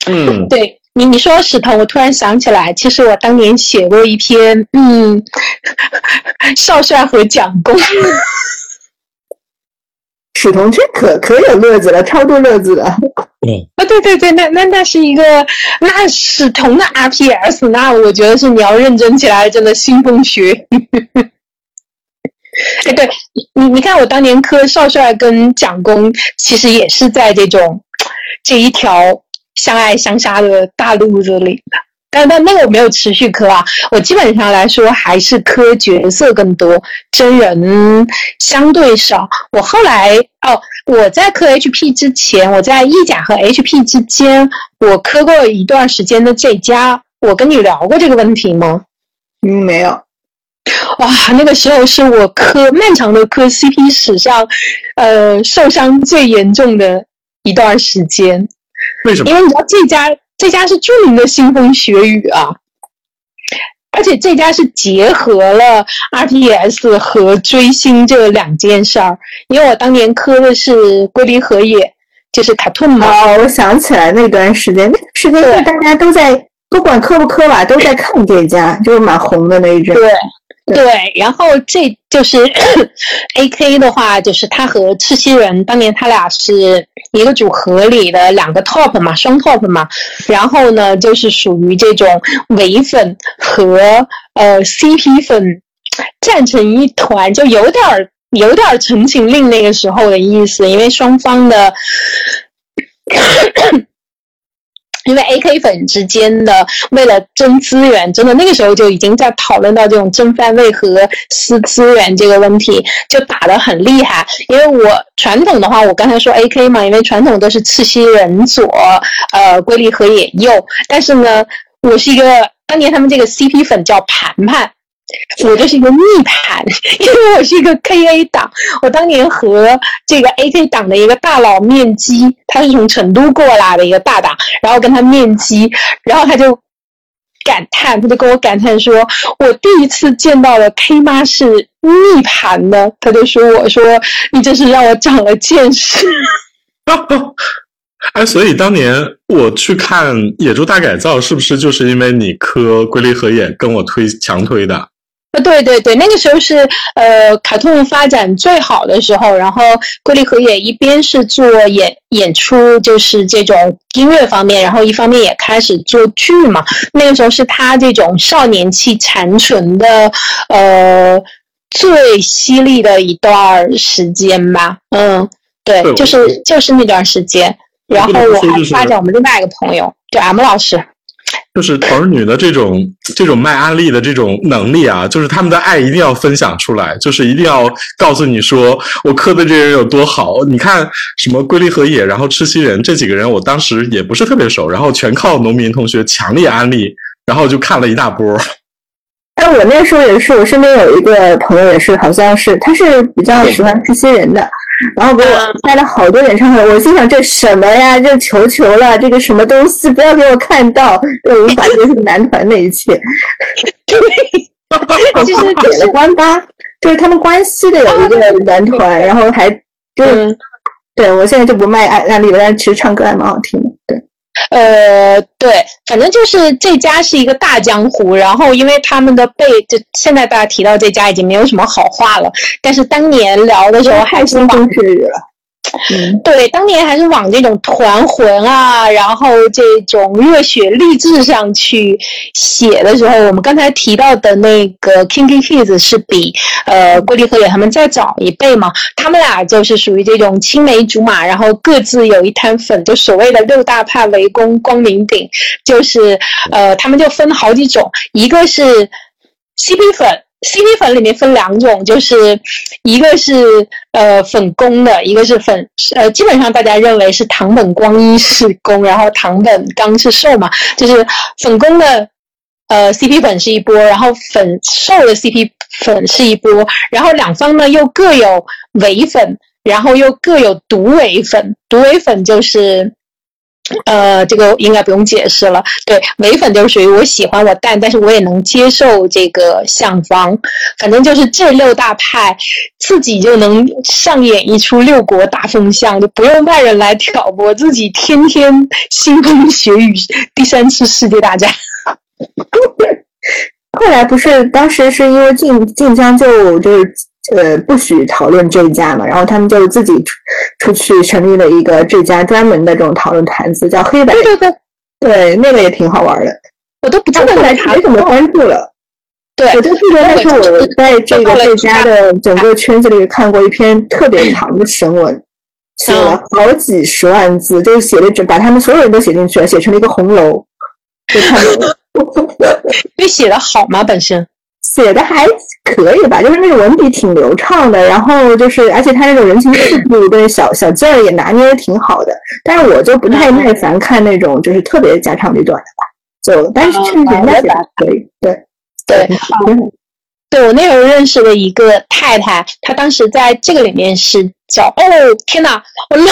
嗯，对你你说史腾，我突然想起来，其实我当年写过一篇，嗯，少帅和蒋公。史同圈可可有乐子了，超多乐子的。啊，对对对，那那那是一个那史同的 RPS，那我觉得是你要认真起来，真的腥风血雨。哎，对你你看，我当年磕少帅跟蒋公，其实也是在这种这一条相爱相杀的大路子里的。但但那个我没有持续磕啊，我基本上来说还是磕角色更多，真人相对少。我后来哦，我在磕 HP 之前，我在意甲和 HP 之间，我磕过一段时间的这家。我跟你聊过这个问题吗？嗯，没有。哇，那个时候是我磕漫长的磕 CP 史上，呃，受伤最严重的一段时间。为什么？因为你知道这家这家是著名的腥风血雨啊，而且这家是结合了 RTS 和追星这两件事儿。因为我当年磕的是龟梨和也，就是卡顿嘛。哦，我想起来那段时间，那段时间是大家都在，不管磕不磕吧，都在看这家，就是蛮红的那一阵。对对，然后这就是 A K 的话，就是他和赤西仁当年他俩是一个组合里的两个 top 嘛，双 top 嘛。然后呢，就是属于这种伪粉和呃 CP 粉站成一团，就有点儿有点《陈情令》那个时候的意思，因为双方的。因为 A K 粉之间的为了争资源，真的那个时候就已经在讨论到这种争番位和私资源这个问题，就打得很厉害。因为我传统的话，我刚才说 A K 嘛，因为传统都是赤西仁左，呃，龟梨和野右。但是呢，我是一个当年他们这个 C P 粉叫盘盘。我就是一个逆盘，因为我是一个 K A 党。我当年和这个 A K 党的一个大佬面基，他是从成都过来的一个大党，然后跟他面基，然后他就感叹，他就跟我感叹说：“我第一次见到了 K 妈是逆盘的。”他就说：“我说你真是让我长了见识。”哎，所以当年我去看《野猪大改造》，是不是就是因为你磕龟梨和也跟我推强推的？呃，对对对，那个时候是呃，卡通发展最好的时候，然后龟梨和也一边是做演演出，就是这种音乐方面，然后一方面也开始做剧嘛。那个时候是他这种少年气残存的呃最犀利的一段时间吧。嗯，对，就是就是那段时间。然后我还发展我们另外一个朋友，就 M 老师。就是儿女的这种这种卖安利的这种能力啊，就是他们的爱一定要分享出来，就是一定要告诉你说我磕的这人有多好。你看什么龟梨和也，然后赤西仁这几个人，我当时也不是特别熟，然后全靠农民同学强力安利，然后就看了一大波。哎，我那时候也是，我身边有一个朋友也是，好像是他是比较喜欢赤西仁的。然后给我带了好多演唱会，我心想这什么呀？这求求了，这个什么东西不要给我看到，我无法接受男团那一切。对，就是点了关八，就是他们关西的有一个男团，然后还就是，对我现在就不卖案案例了，但是其实唱歌还蛮好听的，对。呃，对，反正就是这家是一个大江湖，然后因为他们的背，就现在大家提到这家已经没有什么好话了，但是当年聊的时候还是风血雨了。嗯，对，当年还是往这种团魂啊，然后这种热血励志上去写的时候，我们刚才提到的那个 Kinky Kids 是比呃郭丽和也他们再早一辈嘛，他们俩就是属于这种青梅竹马，然后各自有一摊粉，就所谓的六大派围攻光明顶，就是呃他们就分好几种，一个是 CP 粉。CP 粉里面分两种，就是一个是呃粉攻的，一个是粉呃，基本上大家认为是唐本光一是攻，然后唐本刚是受嘛，就是粉攻的呃 CP 粉是一波，然后粉受的 CP 粉是一波，然后两方呢又各有伪粉，然后又各有毒伪粉，毒伪粉就是。呃，这个应该不用解释了。对，唯粉就是属于我喜欢我淡，但是我也能接受这个相方。反正就是这六大派自己就能上演一出六国大风向，就不用外人来挑拨，自己天天腥风血雨，第三次世界大战。后来不是当时是因为晋晋江就就是。呃，不许讨论这家嘛，然后他们就自己出出去成立了一个这家专门的这种讨论坛子，叫黑白。对对对，对那个也挺好玩的。我都不记得没什么关注了。对，我就记得那时候我在这个这家的整个圈子里看过一篇特别长的神文，写了好几十万字，就是写的整把他们所有人都写进去了，写成了一个红楼。就看 因为写的好吗？本身。写的还可以吧，就是那个文笔挺流畅的，然后就是，而且他那种人情世故的小小劲儿也拿捏的挺好的。但是我就不太耐烦看那种就是特别家长里短的吧，就但是确实人家写的可以，对对对。我那时候认识的一个太太，她当时在这个里面是叫哦天哪，我漏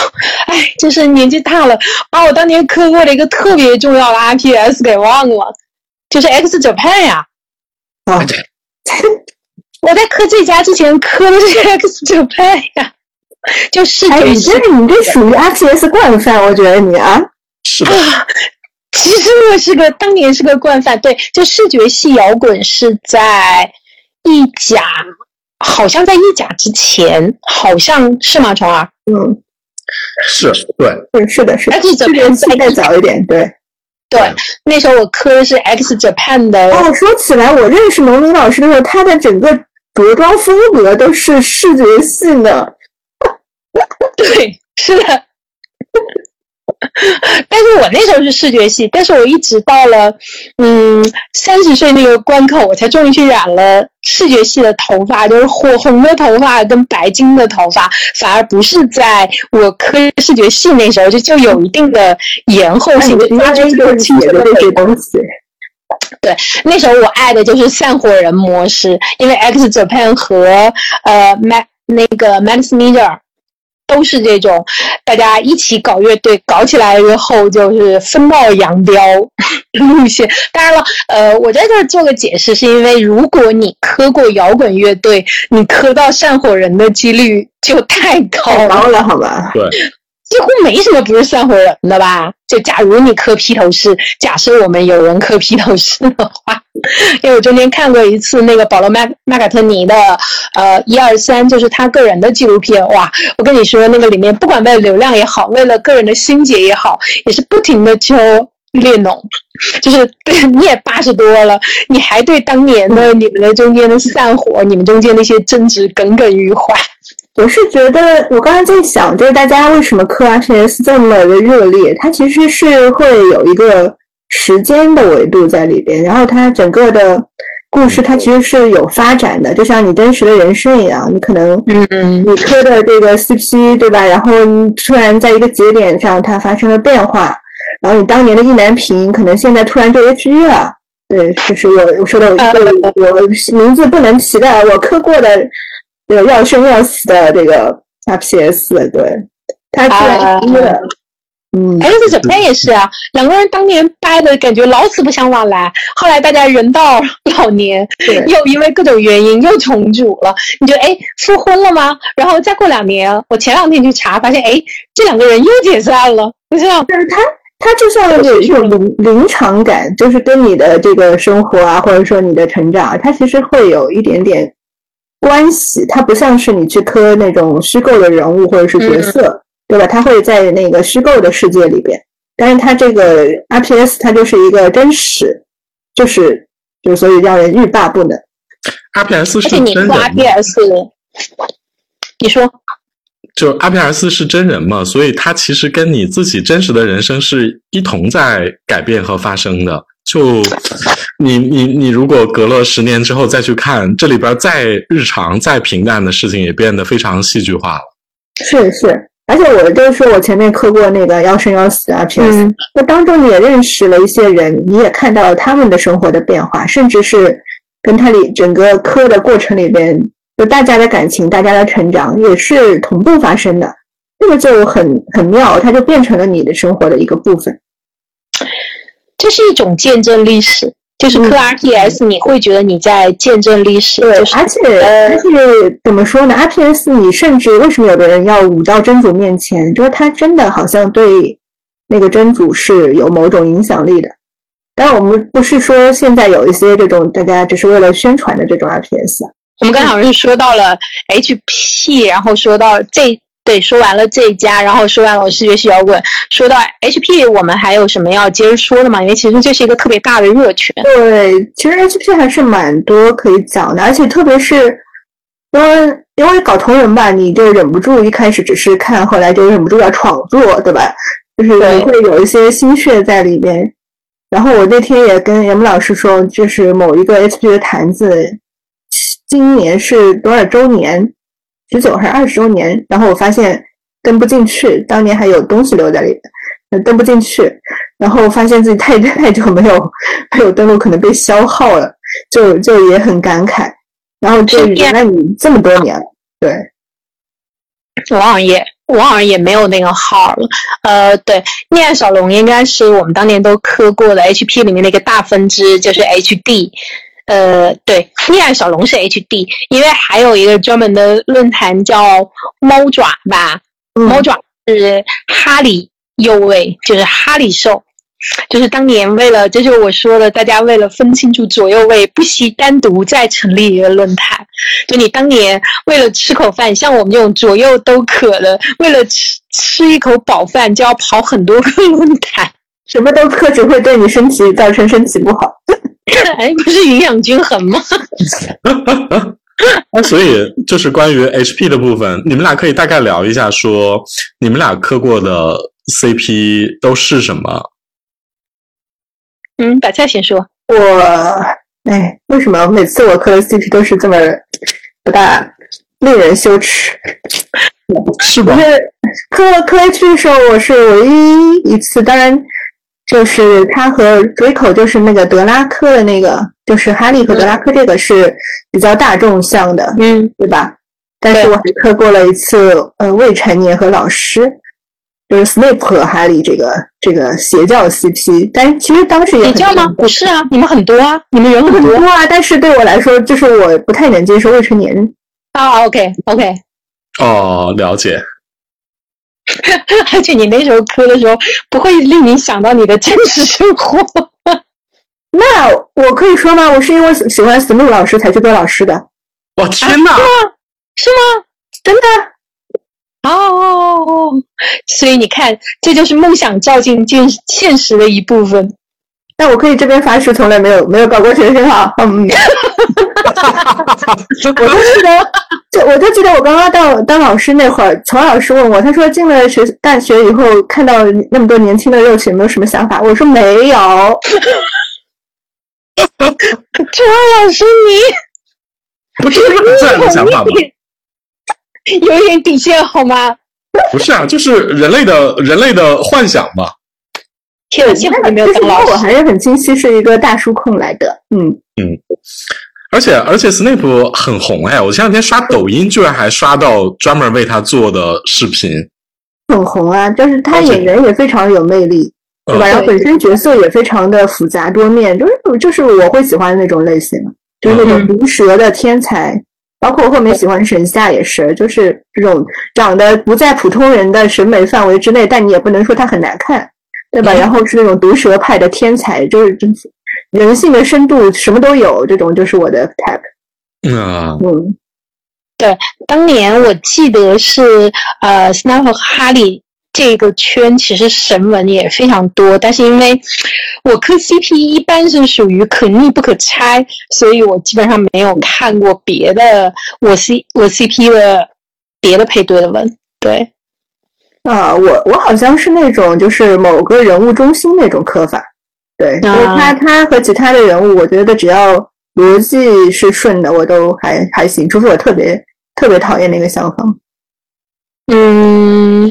哎，就是年纪大了，把我当年磕过的一个特别重要的 RPS 给忘了，就是 X Japan 呀。啊，我在磕这家之前磕的是 X 九派呀，就视觉系。你你这属于 X S 惯犯，我觉得你啊。是的。其实我是个当年是个惯犯，对，就视觉系摇滚是在意甲，好像在意甲之前，好像是吗？虫儿？嗯，是对，对，是的，是的。X 九派再早一点，对。对，那时候我磕的是 X Japan 的。哦，说起来，我认识农民老师的时候，他的整个着装风格都是视觉系呢。对，是的。但是我那时候是视觉系，但是我一直到了嗯三十岁那个关口，我才终于去染了视觉系的头发，就是火红的头发跟白金的头发，反而不是在我科视觉系那时候就就有一定的延后性，就发出一个清纯的东西。对那时候我爱的就是散伙人模式，因为 X Japan 和呃 Mac 那个 Max Media 都是这种大家一起搞乐队，搞起来之后就是分道扬镳 路线。当然了，呃，我在这儿做个解释，是因为如果你磕过摇滚乐队，你磕到散伙人的几率就太高了。太高了，好吧？对，几乎没什么不是散伙人的吧？就假如你磕披头士，假设我们有人磕披头士的话，因为我中间看过一次那个保罗麦麦卡特尼的呃一二三，就是他个人的纪录片，哇！我跟你说，那个里面不管为了流量也好，为了个人的心结也好，也是不停的揪列侬，就是对你也八十多了，你还对当年的你们的中间的散伙，你们中间那些争执耿耿于怀。我是觉得，我刚才在想，就是大家为什么磕 RTS 这么的热烈？它其实是会有一个时间的维度在里边，然后它整个的故事它其实是有发展的，就像你真实的人生一样，你可能嗯你磕的这个 CP 对吧？然后突然在一个节点上它发生了变化，然后你当年的意难平可能现在突然就 HG 了。对，就是我我说的我我名字不能提的，我磕过的这个要生要死的这个 RPS，对，他突然 HG 了，嗯，X Japan 也是啊，两个人当年掰的感觉老死不相往来，后来大家人到老年，又因为各种原因又重组了。你就哎复婚了吗？然后再过两年，我前两天去查，发现哎这两个人又解散了。你知道，就是他，他就像有一种临临场感，就是跟你的这个生活啊，或者说你的成长他，其实会有一点点关系。它不像是你去磕那种虚构的人物或者是角色，对吧？它会在那个虚构的世界里边，但是它这个 RPS 它就是一个真实，就是就所以让人欲罢不能。RPS 是而且你说真人？RPS，你说就 RPS 是真人嘛，所以它其实跟你自己真实的人生是一同在改变和发生的。就你你你，如果隔了十年之后再去看，这里边再日常、再平淡的事情也变得非常戏剧化了。是是，而且我就是说我前面磕过那个要生要死的 RPS，、嗯那当中你也认识了一些人，你也看到了他们的生活的变化，甚至是跟他里整个磕的过程里边，就大家的感情、大家的成长也是同步发生的，这个就很很妙，它就变成了你的生活的一个部分。这是一种见证历史，就是磕 RPS，你会觉得你在见证历史，对，就是而且而且怎么说呢？RPS 你甚至为什么有的人要舞到真主面前？就是他真的好像对那个真主是有某种影响力的。当然，我们不是说现在有一些这种大家只是为了宣传的这种 RPS，我们刚好是说到了 HP，然后说到这对，说完了这一家，然后说完了视觉系摇滚，说到 HP，我们还有什么要接着说的吗？因为其实这是一个特别大的热圈。对，其实 HP 还是蛮多可以讲的，而且特别是，因为，因为搞同人吧，你就忍不住一开始只是看，后来就忍不住要闯做，对吧？就是会有一些心血在里面。然后我那天也跟 M 老师说，就是某一个 HP 的坛子，今年是多少周年？十九还是二十周年？然后我发现登不进去，当年还有东西留在里面，呃登不进去。然后发现自己太太久没有没有登录，可能被消耗了，就就也很感慨。然后就是原来你这么多年了，对，我好像也我好像也没有那个号了。呃，对，恋爱小龙应该是我们当年都磕过的 HP 里面的一个大分支，就是 HD。呃，对，恋爱小龙是 HD，因为还有一个专门的论坛叫猫爪吧，嗯猫爪是哈里右位，就是哈里兽。就是当年为了，这就是我说的，大家为了分清楚左右位，不惜单独再成立一个论坛。就你当年为了吃口饭，像我们这种左右都渴的，为了吃吃一口饱饭，就要跑很多个论坛，什么都磕只会对你身体造成身体不好。哎，不是营养均衡吗？那所以就是关于 HP 的部分，你们俩可以大概聊一下，说你们俩磕过的 CP 都是什么？嗯，百菜先说。我哎，为什么每次我磕的 CP 都是这么不大令人羞耻？是吧就？是磕磕 H 的时候，我是唯一一次，当然就是他和 Draco，就是那个德拉科的那个，就是哈利和德拉科这个是比较大众向的，嗯，对吧？但是我还磕过了一次呃未成年和老师，就是 Snape 和哈利这个这个邪教 CP，但是其实当时也很你叫吗？不是啊，你们很多啊，你们人很多很多啊，但是对我来说，就是我不太能接受未成年人。啊。OK OK，哦，了解。而且你那时候磕的时候，不会令你想到你的真实生活。那我可以说吗？我是因为喜欢 Snape 老师才去做老师的。哇，天哪！是吗？真的，哦，所以你看，这就是梦想照进现现实的一部分。那我可以这边发誓，从来没有没有搞过学生哈。嗯，我就记得，就我就记得我刚刚当当老师那会儿，曹老师问我，他说进了学大学以后，看到那么多年轻的肉体，有没有什么想法？我说没有。陈老师，你不是很自然的想法吗？有一点底线好吗？不是啊，就是人类的人类的幻想嘛。天啊，幸好你没有其实当老师。我还是很清晰，是一个大叔控来的。嗯嗯，而且而且 Snape 很红哎，我前两天刷抖音，居然还刷到专门为他做的视频。很红啊，就是他演员也非常有魅力，对吧？嗯然后本身角色也非常的复杂多面，就是就是我会喜欢的那种类型，就是那种毒舌的天才。包括后面喜欢神夏也是，就是这种长得不在普通人的审美范围之内，但你也不能说他很难看，对吧？嗯然后是那种毒舌派的天才，就是真是人性的深度什么都有，这种就是我的 type。嗯啊，嗯，当年我记得是呃，Snape 和哈利这个圈其实神文也非常多，但是因为我磕 CP 一般是属于可逆不可拆，所以我基本上没有看过别的我 C 我 CP 的别的配对的文。对，啊，我我好像是那种就是某个人物中心那种磕法，对，因为他他和其他的人物，我觉得只要逻辑是顺的，我都还还行，除非我特别特别讨厌那个相方。嗯，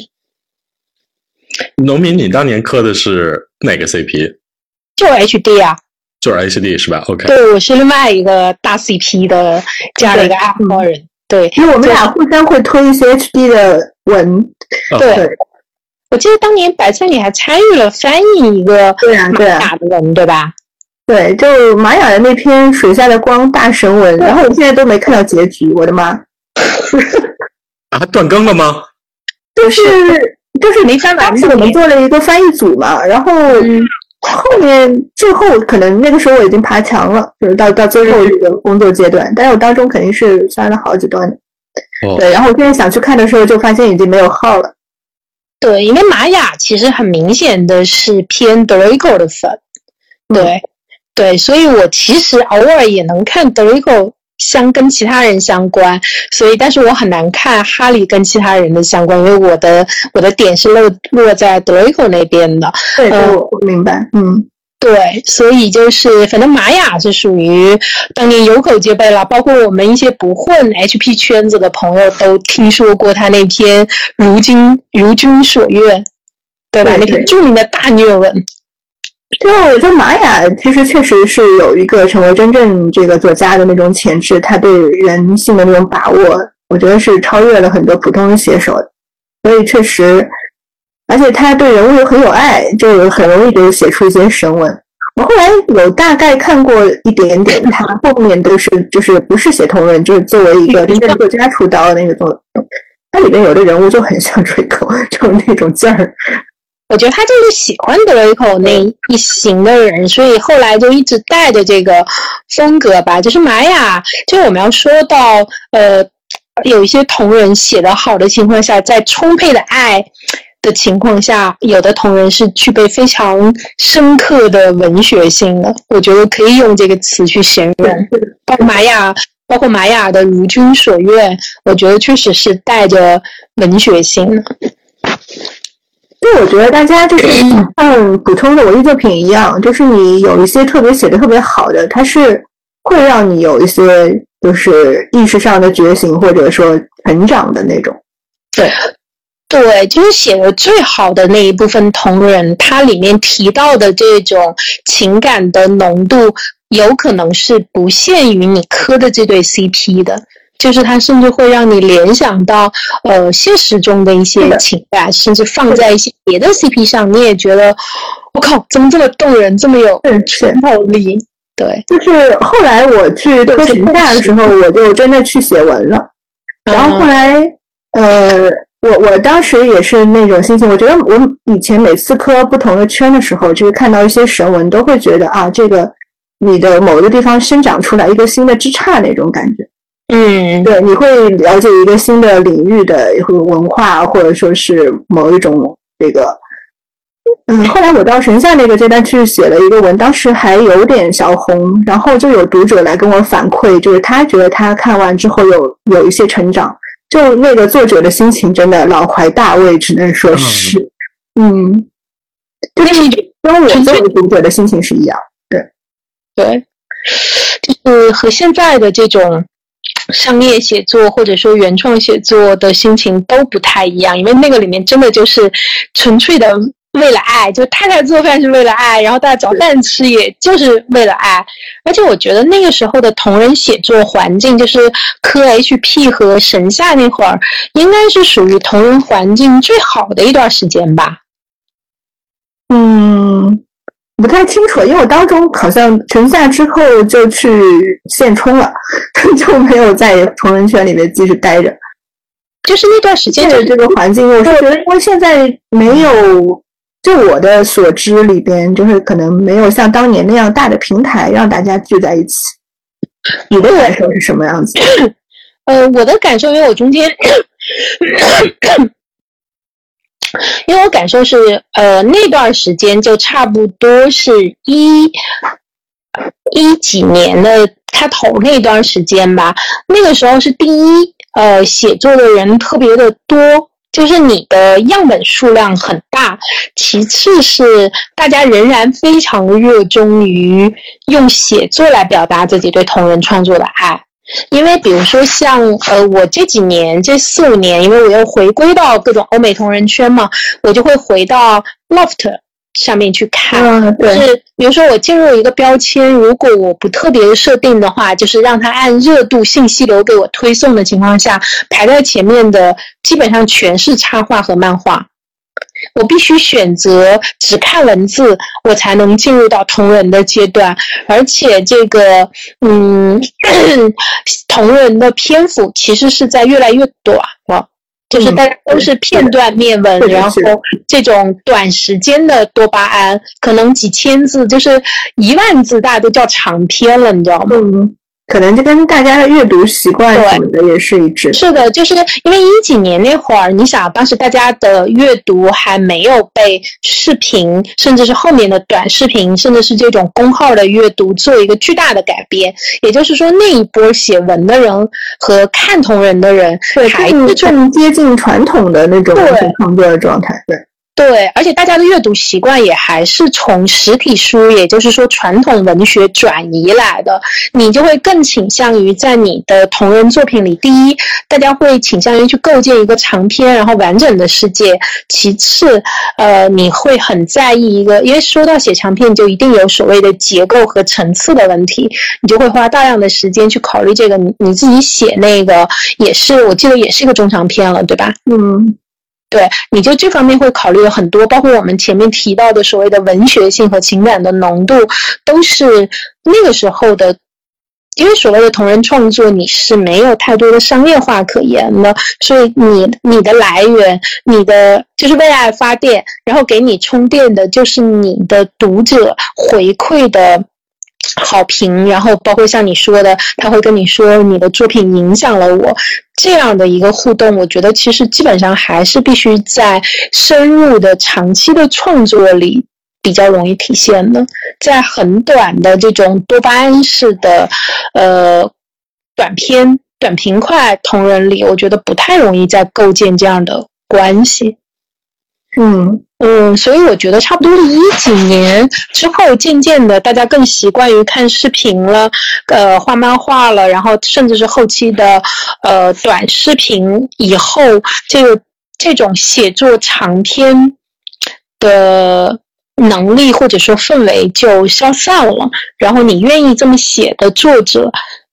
农民，你当年磕的是哪个 CP？就是 HD 啊，就是 HD 是吧？OK，对我是另外一个大 CP 的这样的一个爱好人。对，因为我们俩互相会推一些 HD 的文，对我记得当年白菜你还参与了翻译一个对啊对啊玛雅的文，对吧？对，就玛雅的那篇《水下的光》大神文，然后我现在都没看到结局，我的妈！啊，断更了吗？就是 就是没翻完当时我们做了一个翻译组嘛，然后嗯后面最后可能那个时候我已经爬墙了，就是到到最后一个工作阶段，但是我当中肯定是翻了好几段的。哦，对，然后我现在想去看的时候，就发现已经没有号了。对，因为玛雅其实很明显的是偏 Draco 的粉，对、对，所以我其实偶尔也能看 Draco 相跟其他人相关，所以但是我很难看哈利跟其他人的相关，因为我的我的点是落落在 Draco 那边的，对，我我明白。嗯，对，所以就是，反正玛雅是属于当年有口皆碑了，包括我们一些不混 HP 圈子的朋友都听说过他那篇《如今如君所愿》，对吧？对那篇著名的大虐文。对我觉得玛雅其实确实是有一个成为真正这个作家的那种潜质，他对人性的那种把握，我觉得是超越了很多普通的写手的。所以确实，而且他对人物又很有爱，就很容易就写出一些神文。我后来有大概看过一点点，他后面都是就是不是写同人，就是作为一个 真正作家出道的那个作，它里面有的人物就很像追口，就那种劲儿。我觉得他就是喜欢德雷口那一型的人，所以后来就一直带着这个风格吧。就是玛雅，就我们要说到呃，有一些同人写的好的情况下，在充沛的爱的情况下，有的同人是具备非常深刻的文学性的。我觉得可以用这个词去形容。包括玛雅，包括玛雅的《如君所愿》，我觉得确实是带着文学性的。就我觉得大家就是 像普通的文艺作品一样，就是你有一些特别写的特别好的，它是会让你有一些就是意识上的觉醒或者说成长的那种。对，就是写的最好的那一部分同人，它里面提到的这种情感的浓度，有可能是不限于你磕的这对 CP 的，就是它甚至会让你联想到呃现实中的一些情感，甚至放在一些别的 CP 上，你也觉得我靠，怎么这么动人，这么有穿透力？对，就是后来我去科学下的时候，我就真的去写文了。然后后来，呃，我我当时也是那种心情，我觉得我以前每次磕不同的圈的时候，就是看到一些神文，都会觉得啊，这个你的某一个地方生长出来一个新的枝杈那种感觉。嗯，对，你会了解一个新的领域的文化，或者说是某一种这个。嗯，后来我到神下那个阶段去写了一个文，当时还有点小红，然后就有读者来跟我反馈，就是他觉得他看完之后有有一些成长，就那个作者的心情真的老怀大慰，只能说是，嗯，就是跟我作为读者的心情是一样。对对，就是和现在的这种商业写作或者说原创写作的心情都不太一样，因为那个里面真的就是纯粹的为了爱，就太太做饭是为了爱，然后大家找饭吃也就是为了爱。而且我觉得那个时候的同人写作环境，就是科 HP 和神夏那会儿，应该是属于同人环境最好的一段时间吧。嗯，不太清楚，因为我当中好像沉下之后就去现充了，就没有在同人圈里面继续待着。就是那段时间这个这个环境，我是觉得，因为现在没有，就我的所知里边，就是可能没有像当年那样大的平台让大家聚在一起。你的感受是什么样子？呃，我的感受，因为我中间，因为我感受是，呃，那段时间就差不多是一一几年的开头那段时间吧。那个时候是第一，呃，写作的人特别的多，就是你的样本数量很大。其次是大家仍然非常热衷于用写作来表达自己对同人创作的爱。因为比如说像呃，我这几年这四五年，因为我又回归到各种欧美同人圈嘛，我就会回到 Loft 上面去看。嗯，对，是比如说我进入一个标签，如果我不特别设定的话，就是让它按热度信息流给我推送的情况下，排在前面的基本上全是插画和漫画。我必须选择只看文字，我才能进入到同人的阶段。而且这个，嗯，同人的篇幅其实是在越来越短了。就是大家都是片段面文，然后这种短时间的多巴胺，可能几千字，就是一万字，大家都叫长篇了，你知道吗？嗯，可能就跟大家的阅读习惯什么的也是一致。是的，就是因为一几年那会儿，你想当时大家的阅读还没有被视频，甚至是后面的短视频，甚至是这种公号的阅读做一个巨大的改变。也就是说，那一波写文的人和看同人的人对，还是更接近传统的那种对文学创作的状态。对，对，而且大家的阅读习惯也还是从实体书，也就是说传统文学转移来的。你就会更倾向于在你的同人作品里，第一，大家会倾向于去构建一个长篇然后完整的世界；其次，呃，你会很在意一个，因为说到写长篇，就一定有所谓的结构和层次的问题，你就会花大量的时间去考虑这个。你你自己写那个也是，我记得也是一个中长篇了，对吧？嗯，对，你就这方面会考虑的很多，包括我们前面提到的所谓的文学性和情感的浓度，都是那个时候的。因为所谓的同人创作，你是没有太多的商业化可言的，所以你你的来源，你的就是为爱发电，然后给你充电的就是你的读者回馈的好评，然后包括像你说的，他会跟你说你的作品影响了我，这样的一个互动，我觉得其实基本上还是必须在深入的长期的创作里比较容易体现的，在很短的这种多巴胺式的，呃。短片、短平快同人里，我觉得不太容易再构建这样的关系。嗯嗯，所以我觉得差不多一几年之后，渐渐的大家更习惯于看视频了，呃，画漫画了，然后甚至是后期的呃短视频以后，这个这种写作长篇的能力或者说氛围就消散了。然后你愿意这么写的作者。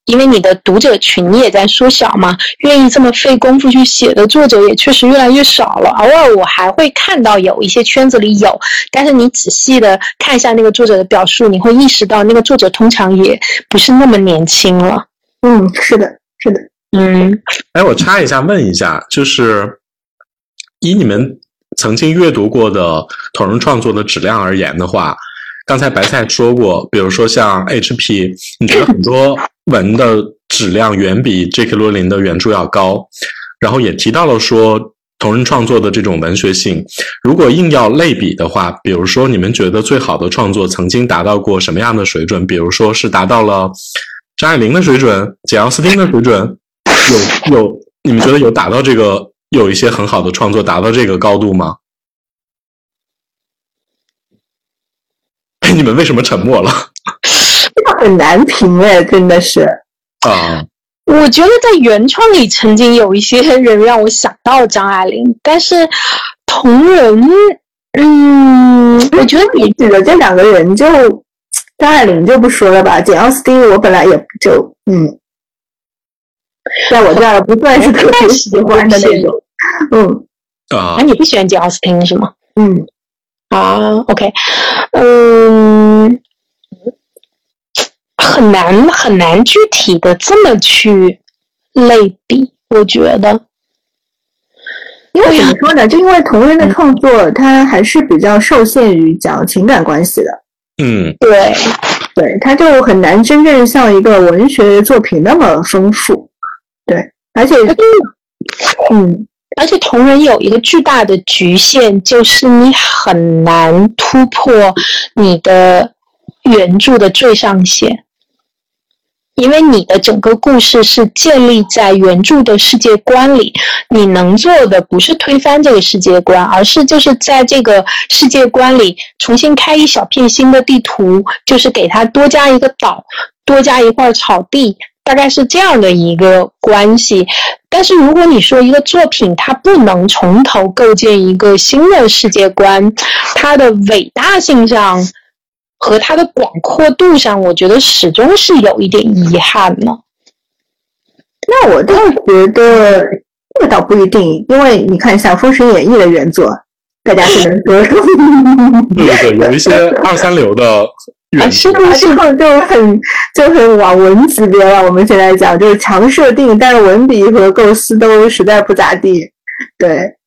因为你的读者群也在缩小嘛，愿意这么费功夫去写的作者也确实越来越少了。偶尔我还会看到有一些圈子里有，但是你仔细的看一下那个作者的表述，你会意识到那个作者通常也不是那么年轻了。嗯，是的，是的。嗯，哎，我插一下，问一下，就是以你们曾经阅读过的同人创作的质量而言的话，刚才白菜说过，比如说像 HP，你觉得很多文的质量远比 J.K. 罗琳的原著要高，然后也提到了说同人创作的这种文学性。如果硬要类比的话，比如说你们觉得最好的创作曾经达到过什么样的水准？比如说是达到了张爱玲的水准、简奥斯汀的水准，有有你们觉得有达到这个有一些很好的创作达到这个高度吗？哎，你们为什么沉默了？这个很难评哎，真的是。啊，我觉得在原创里曾经有一些人让我想到张爱玲，但是同人，嗯，我觉得你指的这两个人就张爱玲就不说了吧，简奥斯汀我本来也就嗯，在我这儿不算是特别喜欢的那种。嗯啊啊，，你不喜欢简奥斯汀是吗？嗯，啊，OK，嗯，很难很难具体的这么去类比，我觉得，因为怎么说呢？就因为同人的创作，它还是比较受限于讲情感关系的，嗯对，对，它就很难真正像一个文学作品那么丰富。对，而且，嗯，而且同人有一个巨大的局限，就是你很难突破你的原著的最上限，因为你的整个故事是建立在原著的世界观里，你能做的不是推翻这个世界观，而是就是在这个世界观里重新开一小片新的地图，就是给它多加一个岛，多加一块草地。大概是这样的一个关系，但是如果你说一个作品它不能从头构建一个新的世界观，它的伟大性上和它的广阔度上，我觉得始终是有一点遗憾呢。那我倒觉得这个倒不一定，因为你看像《封神演义》的原作，大家是能说 对对对，有一些 二三流的原是著，啊，这种就很就很网文级别了。我们现在讲就是强设定，但是文笔和构思都实在不咋地。对，这个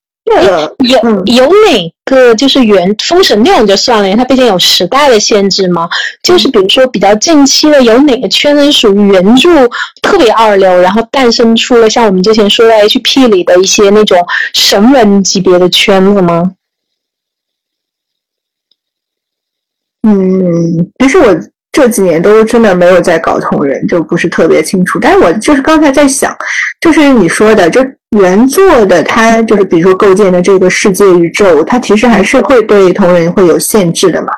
有嗯有哪个就是原封神那种就算了，因为它毕竟有时代的限制嘛。就是比如说比较近期的，有哪个圈子属于原著特别二流，然后诞生出了像我们之前说的 HP 里的一些那种神文级别的圈子吗？嗯，其实我这几年都真的没有在搞同人，就不是特别清楚。但是我就是刚才在想，就是你说的，就原作的它就是比如说构建的这个世界宇宙，它其实还是会对同人会有限制的嘛。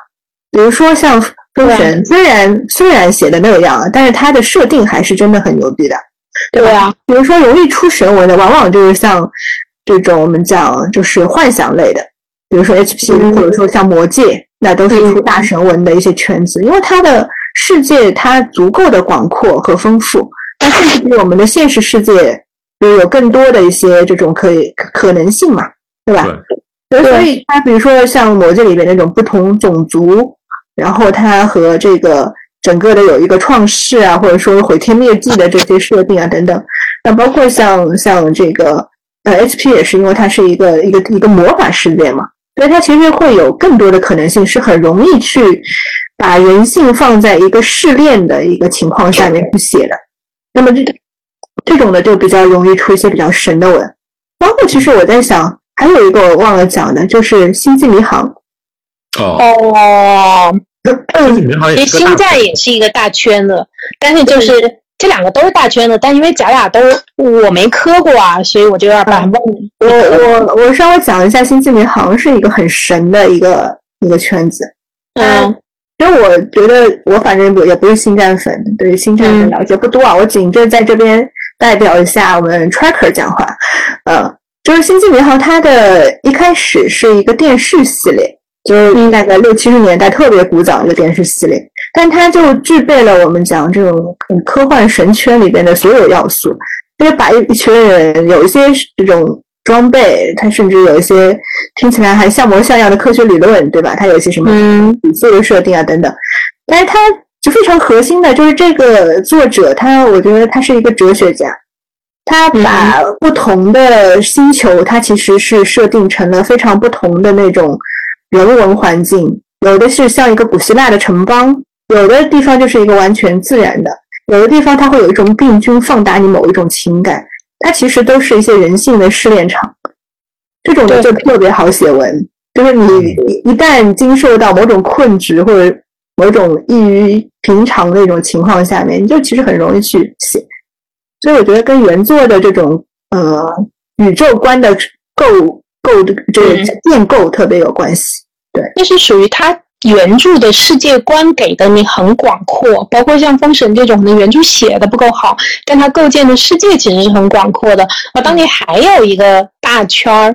比如说像封神，虽然虽然写的那样，但是它的设定还是真的很牛逼的。对啊，比如说容易出神文的，往往就是像这种我们讲就是幻想类的，比如说 HP、或者说像魔戒，那都是出大神文的一些圈子，因为它的世界它足够的广阔和丰富，那甚至比我们的现实世界就有更多的一些这种可以可可能性嘛，对吧？对。所以它比如说像魔戒里面那种不同种族，然后它和这个整个的有一个创世啊，或者说毁天灭地的这些设定啊等等，那包括像像这个呃 HP 也是，因为它是一个一个一个魔法世界嘛，所以它其实会有更多的可能性，是很容易去把人性放在一个试炼的一个情况下面去写的。那么这这种的就比较容易出一些比较神的文，包括其实我在想，还有一个我忘了讲的，就是《星际迷航》。哦，哦，星际迷航也其实星战也是一个大圈子，但是就是这两个都是大圈子，但因为咱俩都我没磕过啊，所以我就要把它问你。我我我稍微讲一下，星际迷航是一个很神的一个一个圈子。嗯因为我觉得我反正也不是星战粉，对星战的了解不多啊。我仅就在这边代表一下我们 Tracker 讲话。呃，就是星际迷航，它的一开始是一个电视系列，就是大概六七十年代特别古早一个电视系列，但它就具备了我们讲这种嗯科幻神圈里边的所有要素，就是把一一群人有一些这种装备，它甚至有一些听起来还像模像样的科学理论，对吧？它有一些什么嗯。宇宙的设定啊等等，但是它就非常核心的就是这个作者他，我觉得他是一个哲学家，他把不同的星球，它其实是设定成了非常不同的那种人文环境，有的是像一个古希腊的城邦，有的地方就是一个完全自然的，有的地方它会有一种病菌放大你某一种情感，它其实都是一些人性的试炼场。这种的就特别好写文，就是你一旦经受到某种困局或者某种异于平常的一种情况下面，你就其实很容易去写。所以我觉得跟原作的这种呃宇宙观的构构的这个建构特别有关系。对那是属于他原著的世界观给的你很广阔，包括像《封神》这种的原著写的不够好，但它构建的世界其实是很广阔的。而当年还有一个大圈儿，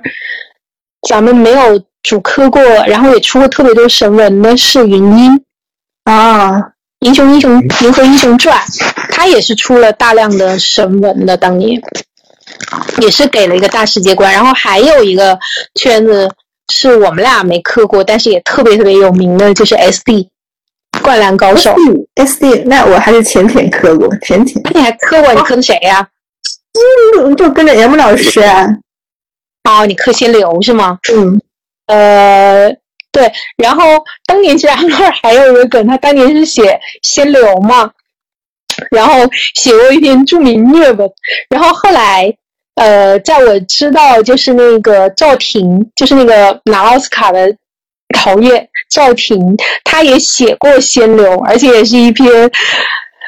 咱们没有主科过，然后也出过特别多神文的是云英啊，《英雄英雄银河英雄传》，他也是出了大量的神文的，当年也是给了一个大世界观。然后还有一个圈子是我们俩没磕过，但是也特别特别有名的，就是 S D 灌篮高手。S D，那我还是浅浅磕过，浅浅，你还磕过？你磕的谁呀、就就跟着 M 老师啊，哦，你磕仙流是吗？嗯，呃，对。然后当年其实那儿还有一个梗，他当年是写仙流嘛，然后写过一篇著名虐文，然后后来。呃，在我知道就是那个赵婷，就是那个拿奥斯卡的陶冶赵婷，她也写过仙流，而且也是一篇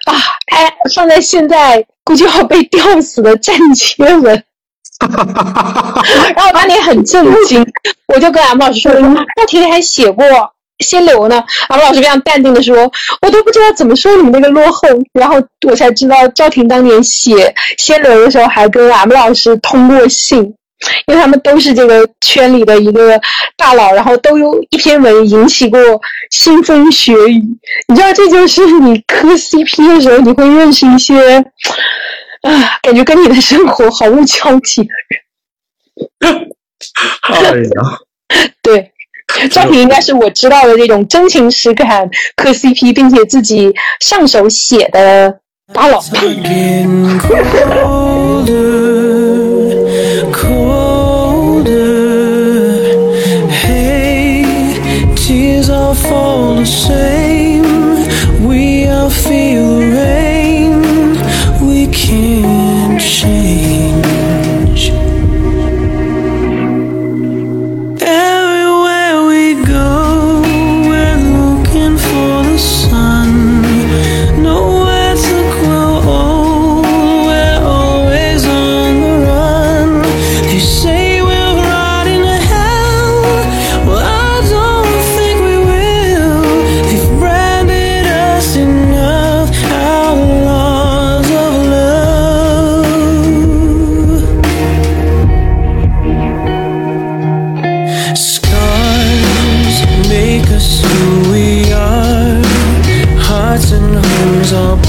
啊，哎，放在现在估计要被吊死的战切文。然后我当年很震惊，我就跟 M 老师说：“赵婷还写过仙流呢。”M 老师非常淡定的说：“我都不知道怎么说你们那个落后。”然后我才知道赵婷当年写先流的时候还跟俺们老师通过信，因为他们都是这个圈里的一个大佬，然后都有一篇文引起过腥风血雨。你知道，这就是你磕 CP 的时候，你会认识一些啊，感觉跟你的生活毫无交集的人。哎呀，对，赵婷应该是我知道的这种真情实感磕 CP，并且自己上手写的大佬。Getting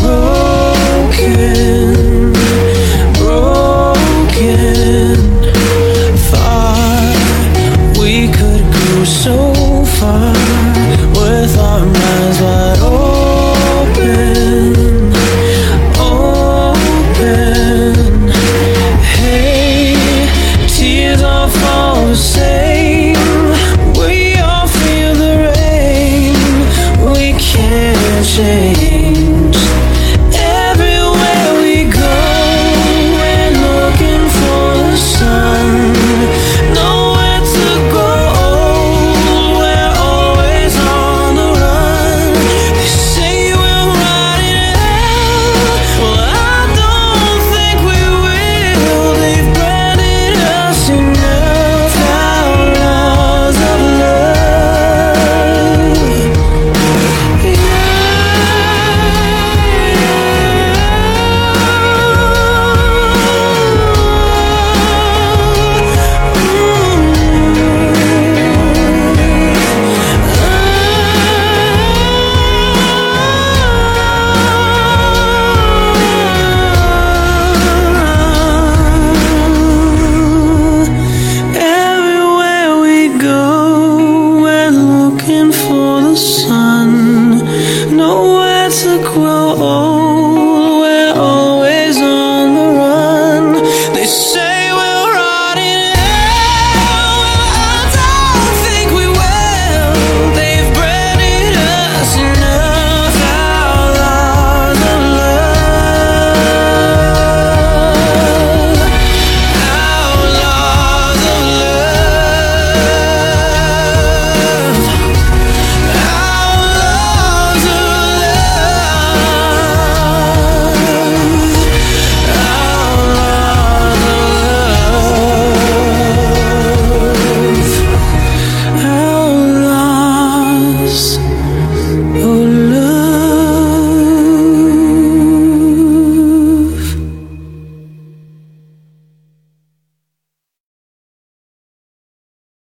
broken,